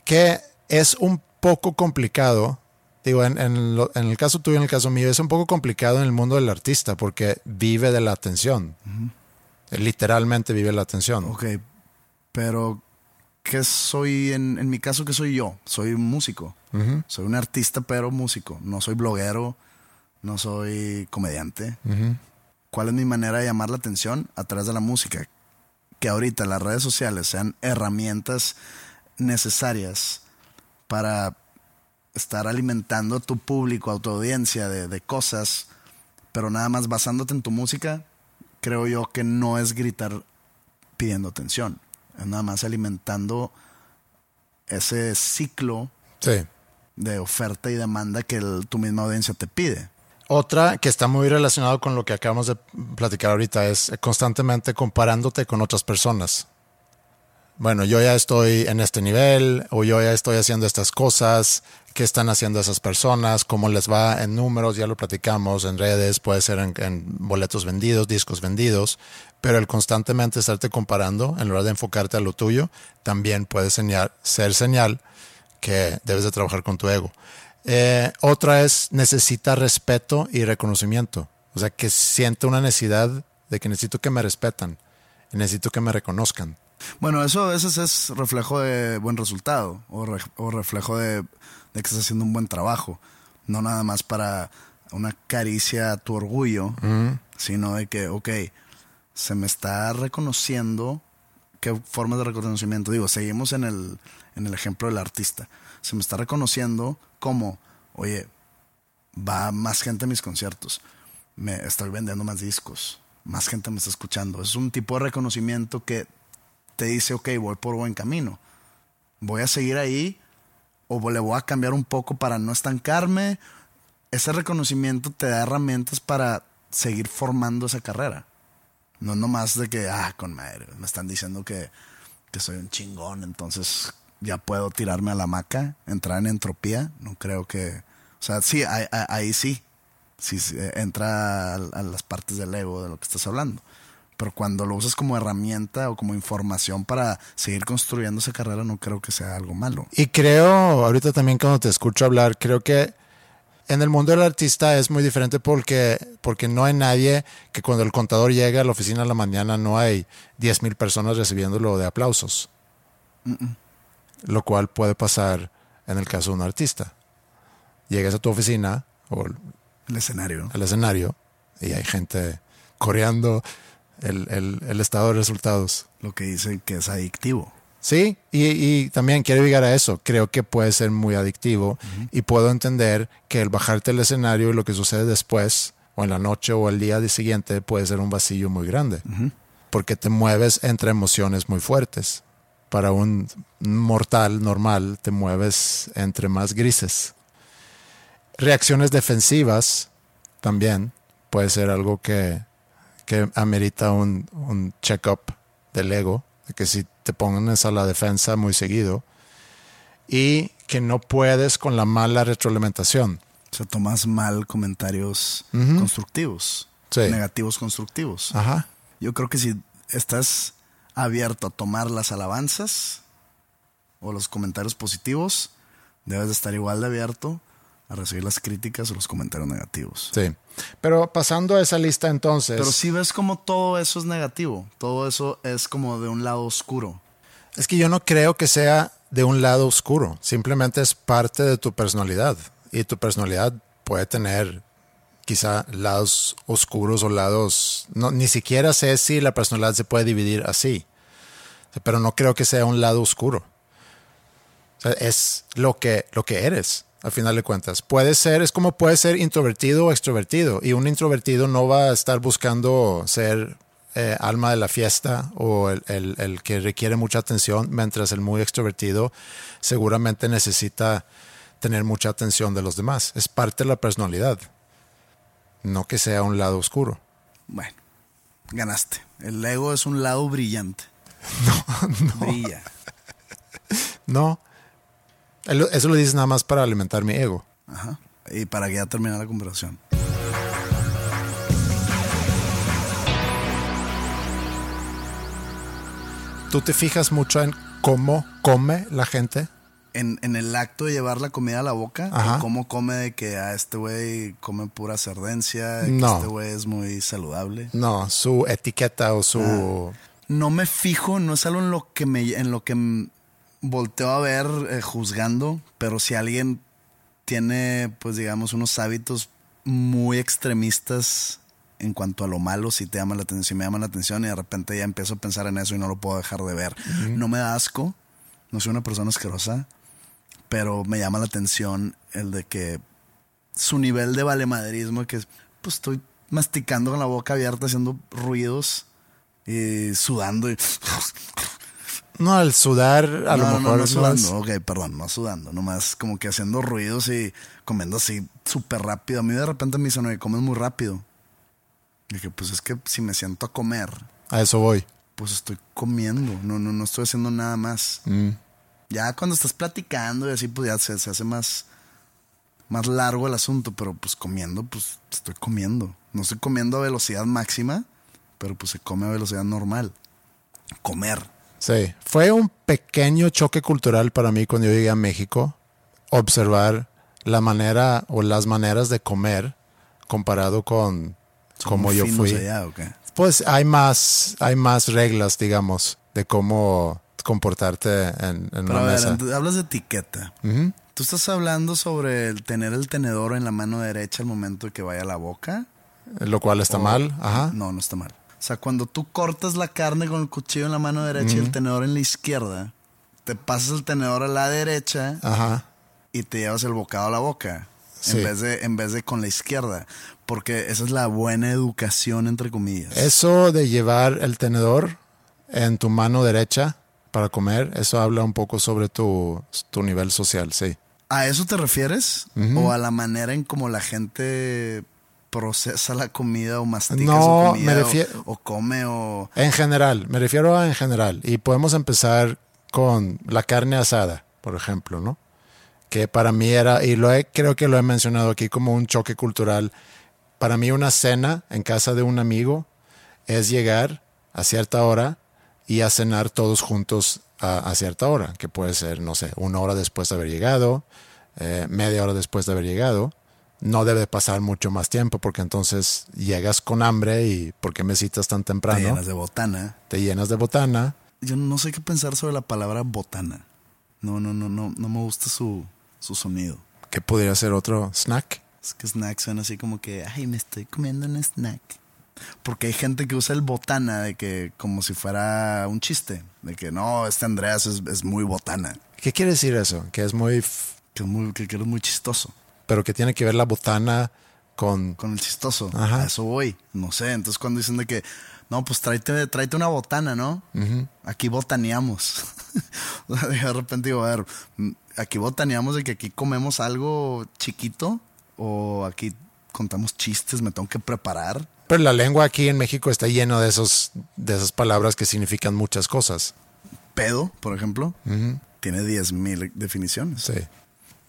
que es un poco complicado. Digo, en, en lo- en el caso tuyo, en el caso mío, es un poco complicado en el mundo del artista porque vive de la atención. Literalmente vive la atención. Ok, pero ¿qué soy en, en mi caso? ¿Qué soy yo? Soy un músico. Soy un artista, pero músico. No soy bloguero, no soy comediante. ¿Cuál es mi manera de llamar la atención? A través de la música. Que ahorita las redes sociales sean herramientas necesarias para estar alimentando a tu público, a tu audiencia de, de cosas, pero nada más basándote en tu música, creo yo que no es gritar pidiendo atención. Es nada más alimentando ese ciclo Sí. de oferta y demanda que el- tu misma audiencia te pide. Otra que está muy relacionado con lo que acabamos de platicar ahorita es constantemente comparándote con otras personas. Bueno, yo ya estoy en este nivel o yo ya estoy haciendo estas cosas, qué están haciendo esas personas, cómo les va en números, ya lo platicamos en redes, puede ser en, boletos vendidos, discos vendidos, pero el constantemente estarte comparando en lugar de enfocarte a lo tuyo, también puede ser señal que debes de trabajar con tu ego. Eh, otra es necesita respeto y reconocimiento. O sea, que siente una necesidad de que necesito que me respetan, y necesito que me reconozcan. Bueno, eso a veces es reflejo de buen resultado o, re- o reflejo de, de que estás haciendo un buen trabajo. No nada más para una caricia a tu orgullo, sino de que, ok, se me está reconociendo. ¿Qué formas de reconocimiento? Digo, seguimos en el, en el ejemplo del artista. Se me está reconociendo como, oye, va más gente a mis conciertos. Me estoy vendiendo más discos. más gente me está escuchando. Es un tipo de reconocimiento que te dice, ok, voy por buen camino. Voy a seguir ahí o le voy a cambiar un poco para no estancarme. Ese reconocimiento te da herramientas para seguir formando esa carrera. No nomás de que, ah, con madre, me están diciendo que, que soy un chingón, entonces ya puedo tirarme a la maca, entrar en entropía. No creo que. O sea, sí, ahí, sí. Sí, entra a, las partes del ego de lo que estás hablando. Pero cuando lo usas como herramienta o como información para seguir construyendo esa carrera, no creo que sea algo malo. Y creo, ahorita también cuando te escucho hablar, creo que en el mundo del artista es muy diferente porque, porque no hay nadie que cuando el contador llega a la oficina a la mañana no hay 10 mil personas recibiéndolo de aplausos. Lo cual puede pasar en el caso de un artista. Llegas a tu oficina o el escenario. El escenario y hay gente coreando el, el estado de resultados. Lo que dice que es adictivo. Sí, y, también quiero llegar a eso. Creo que puede ser muy adictivo y puedo entender que el bajarte el escenario y lo que sucede después, o en la noche o el día siguiente, puede ser un vacío muy grande. Porque te mueves entre emociones muy fuertes. Para un mortal normal, te mueves entre más grises. Reacciones defensivas también puede ser algo que, que amerita un, un check-up del ego de que si te pones a la defensa muy seguido y que no puedes con la mala retroalimentación. O sea, tomas mal comentarios constructivos, negativos constructivos. Ajá. Yo creo que si estás abierto a tomar las alabanzas o los comentarios positivos, debes de estar igual de abierto a recibir las críticas o los comentarios negativos. Sí. Pero pasando a esa lista entonces. Pero si ves como todo eso es negativo, todo eso es como de un lado oscuro. Es que yo no creo que sea de un lado oscuro, simplemente es parte de tu personalidad y tu personalidad puede tener quizá lados oscuros o lados no ni siquiera sé si la personalidad se puede dividir así. Pero no creo que sea un lado oscuro. es lo que lo que eres al final de cuentas. Puede ser, es como puede ser introvertido o extrovertido. Y un introvertido no va a estar buscando ser eh, alma de la fiesta o el, que requiere mucha atención, mientras el muy extrovertido seguramente necesita tener mucha atención de los demás. Es parte de la personalidad. No que sea un lado oscuro. Bueno, ganaste. El ego es un lado brillante. (laughs) No, no. Brilla. No. Eso lo dices nada más para alimentar mi ego. Ajá. Y para que ya termine la conversación. ¿Tú te fijas mucho en cómo come la gente? En, el acto de llevar la comida a la boca, Ajá. cómo come de que a ah, este güey come pura cerdencia, que este güey es muy saludable. No, su etiqueta o su... Ah. no me fijo, no es algo en lo que me, en lo que volteo a ver eh, juzgando, pero si alguien tiene, pues digamos, unos hábitos muy extremistas en cuanto a lo malo, si te llama la atención, si me llama la atención y de repente ya empiezo a pensar en eso y no lo puedo dejar de ver. No me da asco, no soy una persona asquerosa, pero me llama la atención el de que su nivel de valemadrismo, que pues estoy masticando con la boca abierta, haciendo ruidos y sudando y (laughs) no, al sudar a lo mejor. No, no sudando, ok, perdón, no sudando, nomás como que haciendo ruidos y comiendo así súper rápido. A mí de repente me dicen, oye, comes muy rápido. Y dije, pues es que si me siento a comer. A eso voy. Pues estoy comiendo, no, no, no estoy haciendo nada más. Mm. Ya cuando estás platicando y así, pues ya se, hace más, más largo el asunto, pero pues comiendo, pues estoy comiendo. No estoy comiendo a velocidad máxima, pero pues se come a velocidad normal. Comer. Sí, fue un pequeño choque cultural para mí cuando yo llegué a México, observar la manera o las maneras de comer comparado con como yo fui. Pues hay más, hay más reglas, digamos, de cómo comportarte en, en una mesa. hablas de etiqueta. ¿Tú estás hablando sobre el tener el tenedor en la mano derecha al momento de que vaya a la boca? Lo cual está mal, ajá. No, no está mal. O sea, cuando tú cortas la carne con el cuchillo en la mano derecha y el tenedor en la izquierda, te pasas el tenedor a la derecha Ajá. y te llevas el bocado a la boca. Sí. en, vez de, en vez de con la izquierda. Porque esa es la buena educación, entre comillas. Eso de llevar el tenedor en tu mano derecha para comer, eso habla un poco sobre tu, tu nivel social, sí. ¿A eso te refieres? ¿O a la manera en cómo la gente procesa la comida o mastica No, su comida me o- o, come o... En general, me refiero a en general. Y podemos empezar con la carne asada, por ejemplo, ¿no? Que para mí era, y lo he, creo que lo he mencionado aquí como un choque cultural. Para mí una cena en casa de un amigo es llegar a cierta hora y a cenar todos juntos a, a cierta hora, que puede ser, no sé, una hora después de haber llegado, eh, media hora después de haber llegado. No debe pasar mucho más tiempo porque entonces llegas con hambre y ¿por qué me citas tan Te temprano? llenas de botana. te llenas de botana. Yo no sé qué pensar sobre la palabra botana. No, no, no, no, no me gusta su, su sonido. que podría ser otro snack. Es que snack suena así como que, ay, me estoy comiendo un snack. Porque hay gente que usa el botana de que como si fuera un chiste. De que no, este Andreas es, es muy botana. ¿Qué quiere decir eso? Que es muy... Que es muy, que, que muy chistoso. pero que tiene que ver la botana con... Con el chistoso. Ajá. A eso voy. No sé. Entonces cuando dicen de que, no, pues tráete, tráete una botana, ¿no? Aquí botaneamos. (laughs) De repente digo, a ver, mm, aquí botaneamos de que aquí comemos algo chiquito o aquí contamos chistes, me tengo que preparar. Pero la lengua aquí en México está lleno de, esos, de esas palabras que significan muchas cosas. Pedo, por ejemplo, tiene 10.000 definiciones. Sí.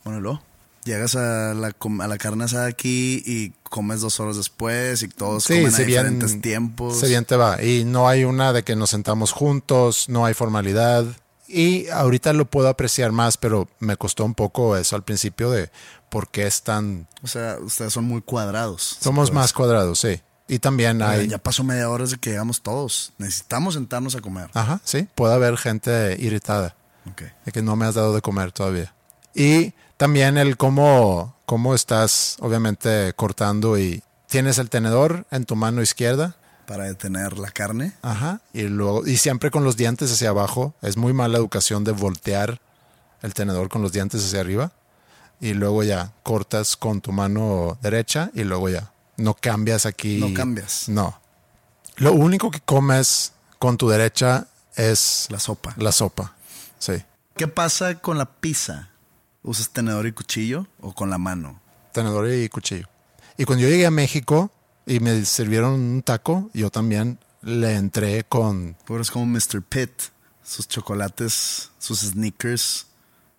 Bueno, luego, llegas a la, a la carne asada aquí y comes dos horas después y todos Sí, comen a bien, diferentes tiempos. se bien te va. Y no hay una de que nos sentamos juntos, no hay formalidad. Y ahorita lo puedo apreciar más, pero me costó un poco eso al principio de por qué es tan... O sea, ustedes son muy cuadrados. Somos más cuadrados, sí. Y también hay... Ya pasó media hora desde que llegamos todos. Necesitamos sentarnos a comer. Ajá, sí. Puede haber gente irritada. Ok. de que no me has dado de comer todavía. Y también el cómo, cómo estás, obviamente, cortando y tienes el tenedor en tu mano izquierda. Para detener la carne. Ajá. Y luego, y siempre con los dientes hacia abajo. Es muy mala educación de voltear el tenedor con los dientes hacia arriba. Y luego ya cortas con tu mano derecha y luego ya. No cambias aquí. No cambias. No. Lo único que comes con tu derecha es La sopa. la sopa. Sí. ¿Qué pasa con la pizza? ¿Usas tenedor y cuchillo o con la mano? tenedor y cuchillo. Y cuando yo llegué a México y me sirvieron un taco, yo también le entré con... Tú eres como Mr. Pitt. Sus chocolates, sus sneakers,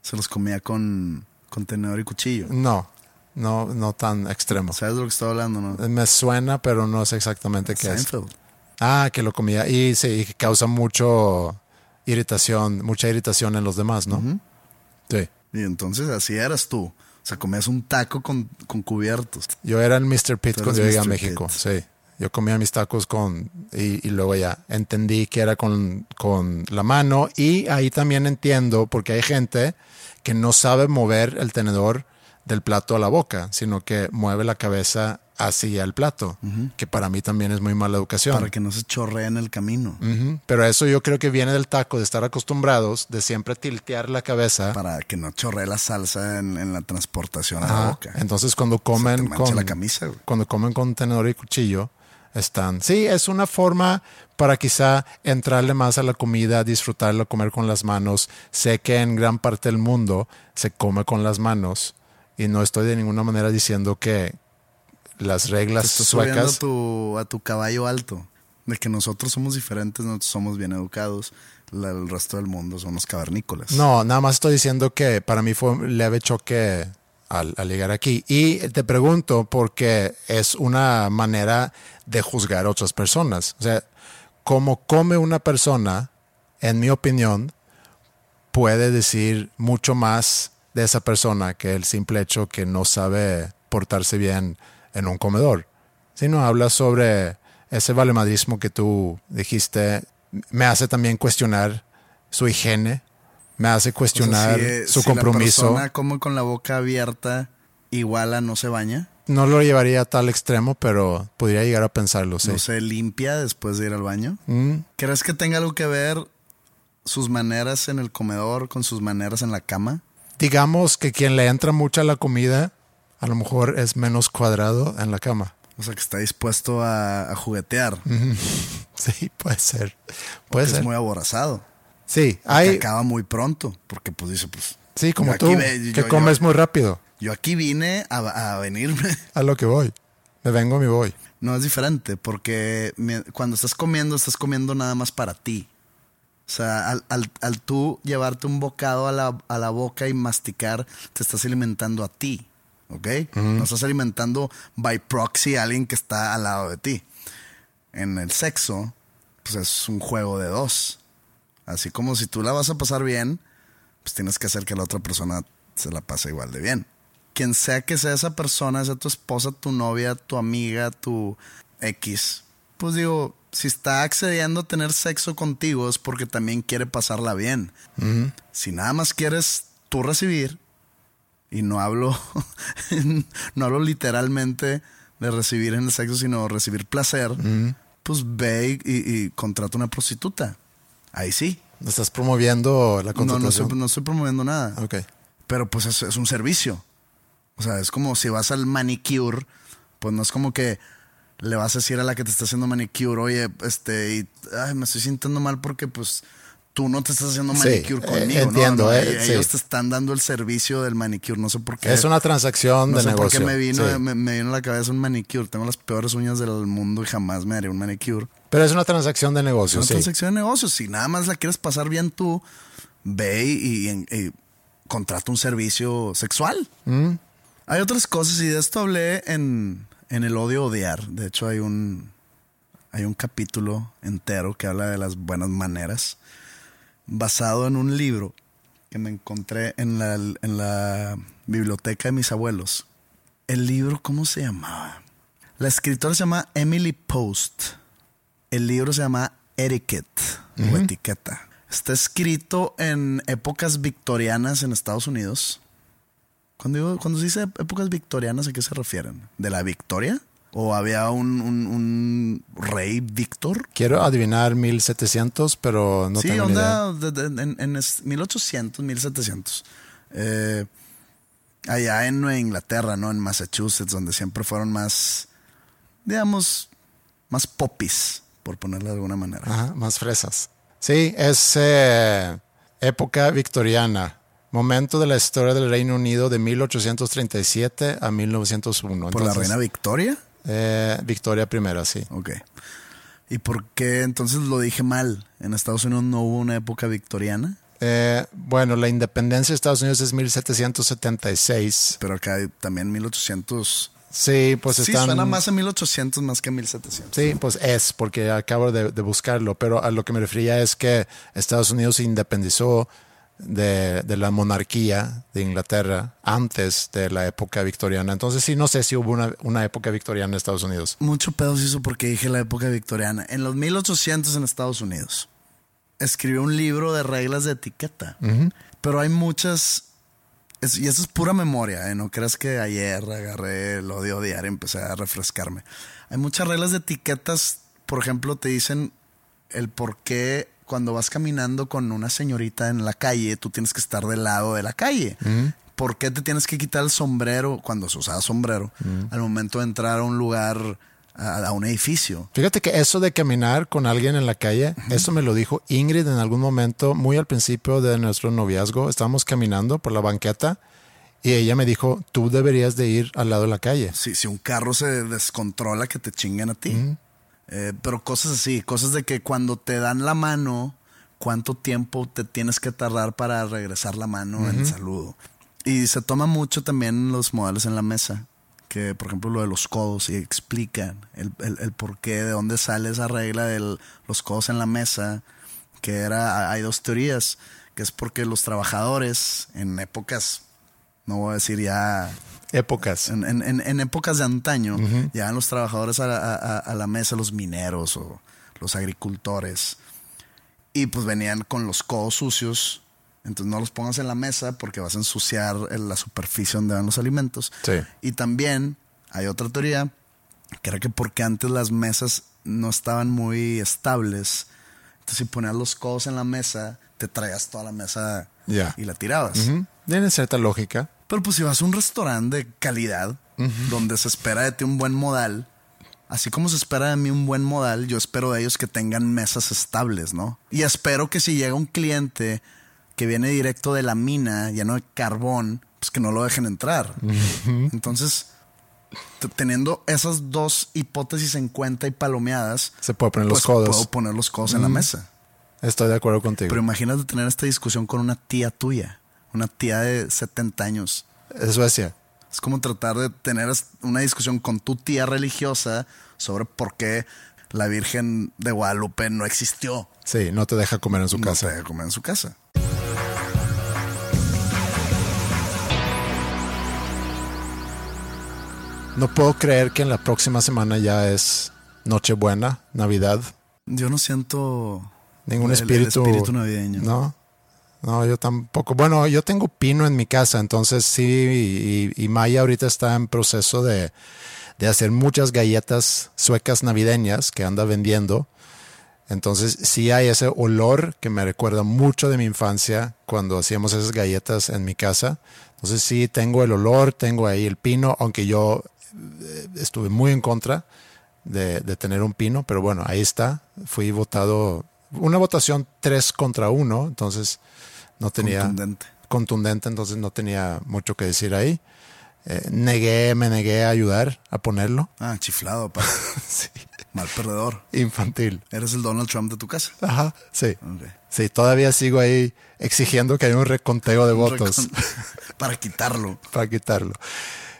se los comía con, con tenedor y cuchillo. No, no, no tan extremo. ¿Sabes de lo que estoy hablando, no? Me suena, pero no sé exactamente qué es. Ah, que lo comía. Y sí, que causa mucho irritación, mucha irritación en los demás, ¿no? Sí. Y entonces así eras tú. O sea, comías un taco con, con cubiertos. Yo era el Mr. Pitt cuando llegué a. México, Pitt. sí. Yo comía mis tacos con... Y, y luego ya entendí que era con, con la mano y ahí también entiendo porque hay gente que no sabe mover el tenedor del plato a la boca, sino que mueve la cabeza hacia el plato, que para mí también es muy mala educación. Para que no se chorree en el camino. Ujú. Pero eso yo creo que viene del taco, de estar acostumbrados, de siempre tiltear la cabeza. Para que no chorree la salsa en, en la transportación a la boca. Entonces cuando comen con la camisa, güey. cuando comen con tenedor y cuchillo están. Sí, es una forma para quizá entrarle más a la comida, disfrutarla, comer con las manos. Sé que en gran parte del mundo se come con las manos y no estoy de ninguna manera diciendo que las Te reglas estás a suecas tu, a tu caballo alto. De que nosotros somos diferentes, nosotros somos bien educados. La- el resto del mundo somos cavernícolas. No, nada más estoy diciendo que para mí fue un leve choque al, al llegar aquí. Y te pregunto porque es una manera de juzgar a otras personas. O sea, como come una persona, en mi opinión, puede decir mucho más de esa persona que el simple hecho que no sabe portarse bien en un comedor. Si no habla sobre ese valemadrismo que tú dijiste, me hace también cuestionar su higiene, me hace O sea, cuestionar si, su si La compromiso. persona come con la boca abierta, igual a no se baña. No lo llevaría a tal extremo, pero podría llegar a pensarlo, sí. No se limpia después de ir al baño. Mm, ¿Crees que tenga algo que ver sus maneras en el comedor con sus maneras en la cama? Digamos que quien le entra mucho a la comida a lo mejor es menos cuadrado en la cama. O sea, que está dispuesto a, a juguetear. (laughs) Sí, puede ser. Puede ser. es muy aborazado. Sí, Que hay, acaba muy pronto. Porque pues dice, pues. sí, como tú, ve- que yo- comes yo- muy rápido. Yo aquí vine a, a venirme. (laughs) A lo que voy. Me vengo, me voy. No es diferente, porque mi- cuando estás comiendo, estás comiendo nada más para ti. O sea, al, al- al tú llevarte un bocado a la, a la boca y masticar, te estás alimentando a ti. ¿Ok? No estás alimentando by proxy a alguien que está al lado de ti. En el sexo, pues es un juego de dos. Así como si tú la vas a pasar bien, pues tienes que hacer que la otra persona se la pase igual de bien. Quien sea que sea esa persona, sea tu esposa, tu novia, tu amiga, tu X, pues digo, si está accediendo a tener sexo contigo es porque también quiere pasarla bien. Si nada más quieres tú recibir, y no hablo, (laughs) no hablo literalmente de recibir en el sexo, sino recibir placer, pues ve y, y- y contrata una prostituta. Ahí sí. Estás promoviendo la No, no estoy, contratación. no estoy promoviendo nada. Ok. Pero pues es, es un servicio. O sea, es como si vas al manicure, pues no es como que le vas a decir a la que te está haciendo manicure, oye, este, y, ay, me estoy sintiendo mal porque pues tú no te estás haciendo manicure eh, conmigo. ¿no? entiendo, No, eh, ellos sí. te están dando el servicio del manicure, no sé por qué. Es una transacción no de sé por negocio. qué me vino, sí. me, me vino a la cabeza un manicure. Tengo las peores uñas del mundo y jamás me haré un manicure. Pero es una transacción de Es negocio, una sí. transacción de negocios. Si nada más la quieres pasar bien tú, ve y, y- y contrata un servicio sexual. Hay otras cosas y de esto hablé en, en El Odio Odiar. De hecho, hay un, hay un capítulo entero que habla de las buenas maneras, basado en un libro que me encontré en la, en la biblioteca de mis abuelos. El libro, ¿cómo se llamaba? La escritora se llama Emily Post. El libro se llama Etiquette o etiqueta. Está escrito en épocas victorianas en Estados Unidos. Cuando, digo- cuando se dice épocas victorianas, ¿a qué se refieren? ¿De la Victoria? ¿O había un, un- un rey Víctor? Quiero adivinar 1700, pero no sí, tengo ni idea. onda de- de- en, en es- 1800, 1700. Eh, allá en Nueva Inglaterra, ¿no? En Massachusetts, donde siempre fueron más, digamos, más popis, por ponerlo de alguna manera. Ajá, más fresas. Sí, es eh, época victoriana. Momento de la historia del Reino Unido de 1837 a 1901. ¿Por la reina Victoria? eh, Victoria primera, sí. Ok. ¿Y por qué entonces lo dije mal? ¿En Estados Unidos no hubo una época victoriana? Eh, bueno, la independencia de Estados Unidos es 1776. Pero acá también 1800. Sí, pues sí, están... suena más a 1800 más que a 1700. Sí, pues es, porque acabo de, de buscarlo, pero a lo que me refería es que Estados Unidos se independizó de, de la monarquía de Inglaterra antes de la época victoriana. Entonces sí, no sé si hubo una, una época victoriana en Estados Unidos. Mucho pedo se hizo porque dije la época victoriana. En los 1800 en Estados Unidos escribió un libro de reglas de etiqueta. Pero hay muchas. es- y eso es pura memoria, ¿eh? No creas que ayer agarré el odio diario y empecé a refrescarme. Hay muchas reglas de etiquetas. Por ejemplo, te dicen el por qué cuando vas caminando con una señorita en la calle, tú tienes que estar del lado de la calle. ¿Por qué te tienes que quitar el sombrero cuando se usaba sombrero al momento de entrar a un lugar, a, a un edificio? Fíjate que eso de caminar con alguien en la calle, eso me lo dijo Ingrid en algún momento, muy al principio de nuestro noviazgo. Estábamos caminando por la banqueta y ella me dijo, tú deberías de ir al lado de la calle. Si, si un carro se descontrola, que te chinguen a ti. Eh, pero cosas así, cosas de que cuando te dan la mano, cuánto tiempo te tienes que tardar para regresar la mano en el saludo. Y se toma mucho también los modales en la mesa, que por ejemplo lo de los codos, y explican el, el, el por qué, de dónde sale esa regla de los codos en la mesa, que era, hay dos teorías, que es porque los trabajadores en épocas, no voy a decir ya Épocas. en, en- en- épocas de antaño, llegaban los trabajadores a la, a- a- la mesa, los mineros o los agricultores, y pues venían con los codos sucios. Entonces no los pongas en la mesa porque vas a ensuciar la superficie donde van los alimentos. Sí. Y también hay otra teoría, que era que porque antes las mesas no estaban muy estables, entonces si ponías los codos en la mesa, te traías toda la mesa y la tirabas. Tiene cierta lógica. Pero pues si vas a un restaurante de calidad, donde se espera de ti un buen modal, así como se espera de mí un buen modal, yo espero de ellos que tengan mesas estables, ¿no? Y espero que si llega un cliente que viene directo de la mina, lleno de carbón, pues que no lo dejen entrar. Entonces, teniendo esas dos hipótesis en cuenta y palomeadas, Se puede poner los pues codos. puedo poner los codos en la mesa. Estoy de acuerdo contigo. Pero imagínate tener esta discusión con una tía tuya, una tía de 70 años. Es Suecia. Es como tratar de tener una discusión con tu tía religiosa sobre por qué la Virgen de Guadalupe no existió. Sí, no te deja comer en su No casa. te deja comer en su casa. No puedo creer que en la próxima semana ya es Nochebuena, Navidad. Yo no siento Ningún el- el espíritu. espíritu navideño. No. No, yo tampoco. Bueno, yo tengo pino en mi casa, entonces sí. Y, Maya ahorita está en proceso de, de hacer muchas galletas suecas navideñas que anda vendiendo. Entonces sí hay ese olor que me recuerda mucho de mi infancia cuando hacíamos esas galletas en mi casa. Entonces sí tengo el olor, tengo ahí el pino, aunque yo eh, estuve muy en contra de, de tener un pino, pero bueno, ahí está. Fui votado, una votación 3 contra 1, entonces no tenía Contundente. contundente, entonces no tenía mucho que decir ahí. Eh, negué, me negué a ayudar a ponerlo. Ah, chiflado, pa. (laughs) Sí, Mal perdedor. infantil. Eres el Donald Trump de tu casa. Ajá, sí. Sí, todavía sigo ahí exigiendo que haya un reconteo de votos Recon- (laughs) Para quitarlo. para quitarlo.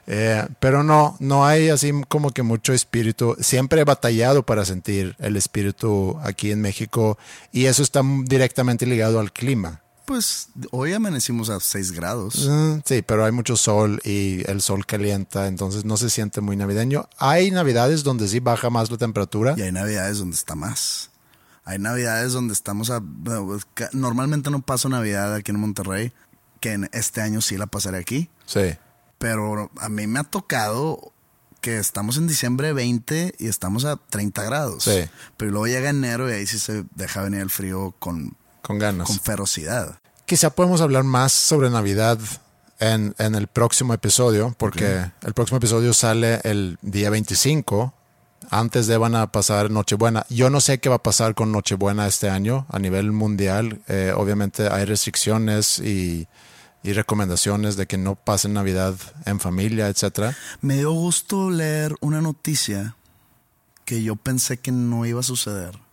Eh, pero no, no hay así como que mucho espíritu. Siempre he batallado para sentir el espíritu aquí en México y eso está directamente ligado al clima. Pues hoy amanecimos a 6 grados. Mm, Sí, pero hay mucho sol y el sol calienta, entonces no se siente muy navideño. Hay navidades donde sí baja más la temperatura. Y hay navidades donde está más. Hay navidades donde estamos a... Normalmente no paso Navidad aquí en Monterrey, que en este año sí la pasaré aquí. Sí, Pero a mí me ha tocado que estamos en diciembre 20 y estamos a 30 grados. Sí. Pero luego llega enero y ahí sí se deja venir el frío con, con ganas. con ferocidad. Quizá podemos hablar más sobre Navidad en, en el próximo episodio, porque el próximo episodio sale el día 25. Antes de van a pasar Nochebuena. Yo no sé qué va a pasar con Nochebuena este año a nivel mundial. Eh, obviamente hay restricciones y, y recomendaciones de que no pasen Navidad en familia, etcétera. Me dio gusto leer una noticia que yo pensé que no iba a suceder.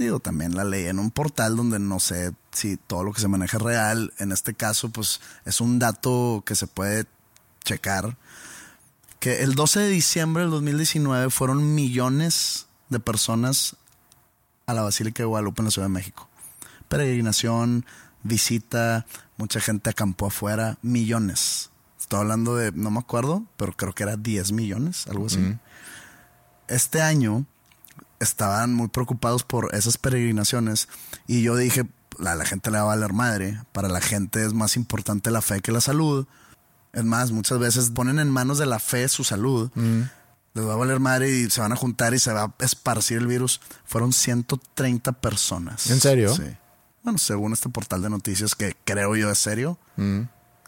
Digo, también la leí en un portal donde no sé si todo lo que se maneja es real. En este caso, pues es un dato que se puede checar. Que el 12 de diciembre del 2019 fueron millones de personas a la Basílica de Guadalupe en la Ciudad de México. Peregrinación, visita, mucha gente acampó afuera, millones. Estoy hablando de, no me acuerdo, pero creo que era 10 millones, algo así. Este año estaban muy preocupados por esas peregrinaciones y yo dije, a la gente le va a valer madre, para la gente es más importante la fe que la salud. Es más, muchas veces ponen en manos de la fe su salud. Les va a valer madre y se van a juntar y se va a esparcir el virus. Fueron 130 personas. ¿En serio? Sí. Bueno, según este portal de noticias que creo yo es serio,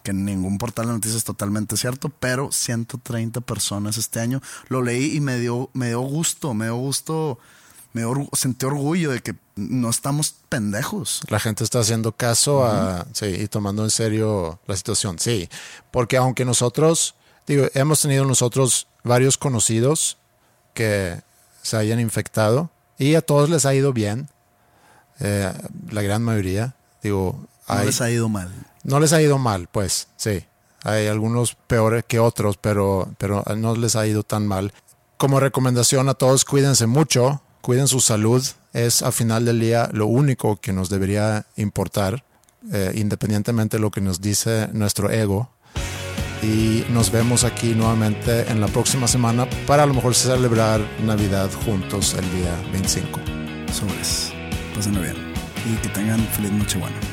que ningún portal de noticias es totalmente cierto, pero 130 personas este año. Lo leí y me dio, me dio gusto, me dio gusto, me dio sentí orgullo de que no estamos pendejos. La gente está haciendo caso a, sí, y tomando en serio la situación. Sí, porque aunque nosotros, digo, hemos tenido nosotros varios conocidos que se hayan infectado y a todos les ha ido bien, eh, la gran mayoría, digo, No hay- les ha ido mal. No les ha ido mal, pues, sí. Hay algunos peores que otros, pero, pero no les ha ido tan mal. Como recomendación a todos, cuídense mucho, cuiden su salud. Es al final del día lo único que nos debería importar, eh, independientemente de lo que nos dice nuestro ego. Y nos vemos aquí nuevamente en la próxima semana para a lo mejor celebrar Navidad juntos el día 25. Sobres. Pásenlo bien. Y que tengan feliz noche buena.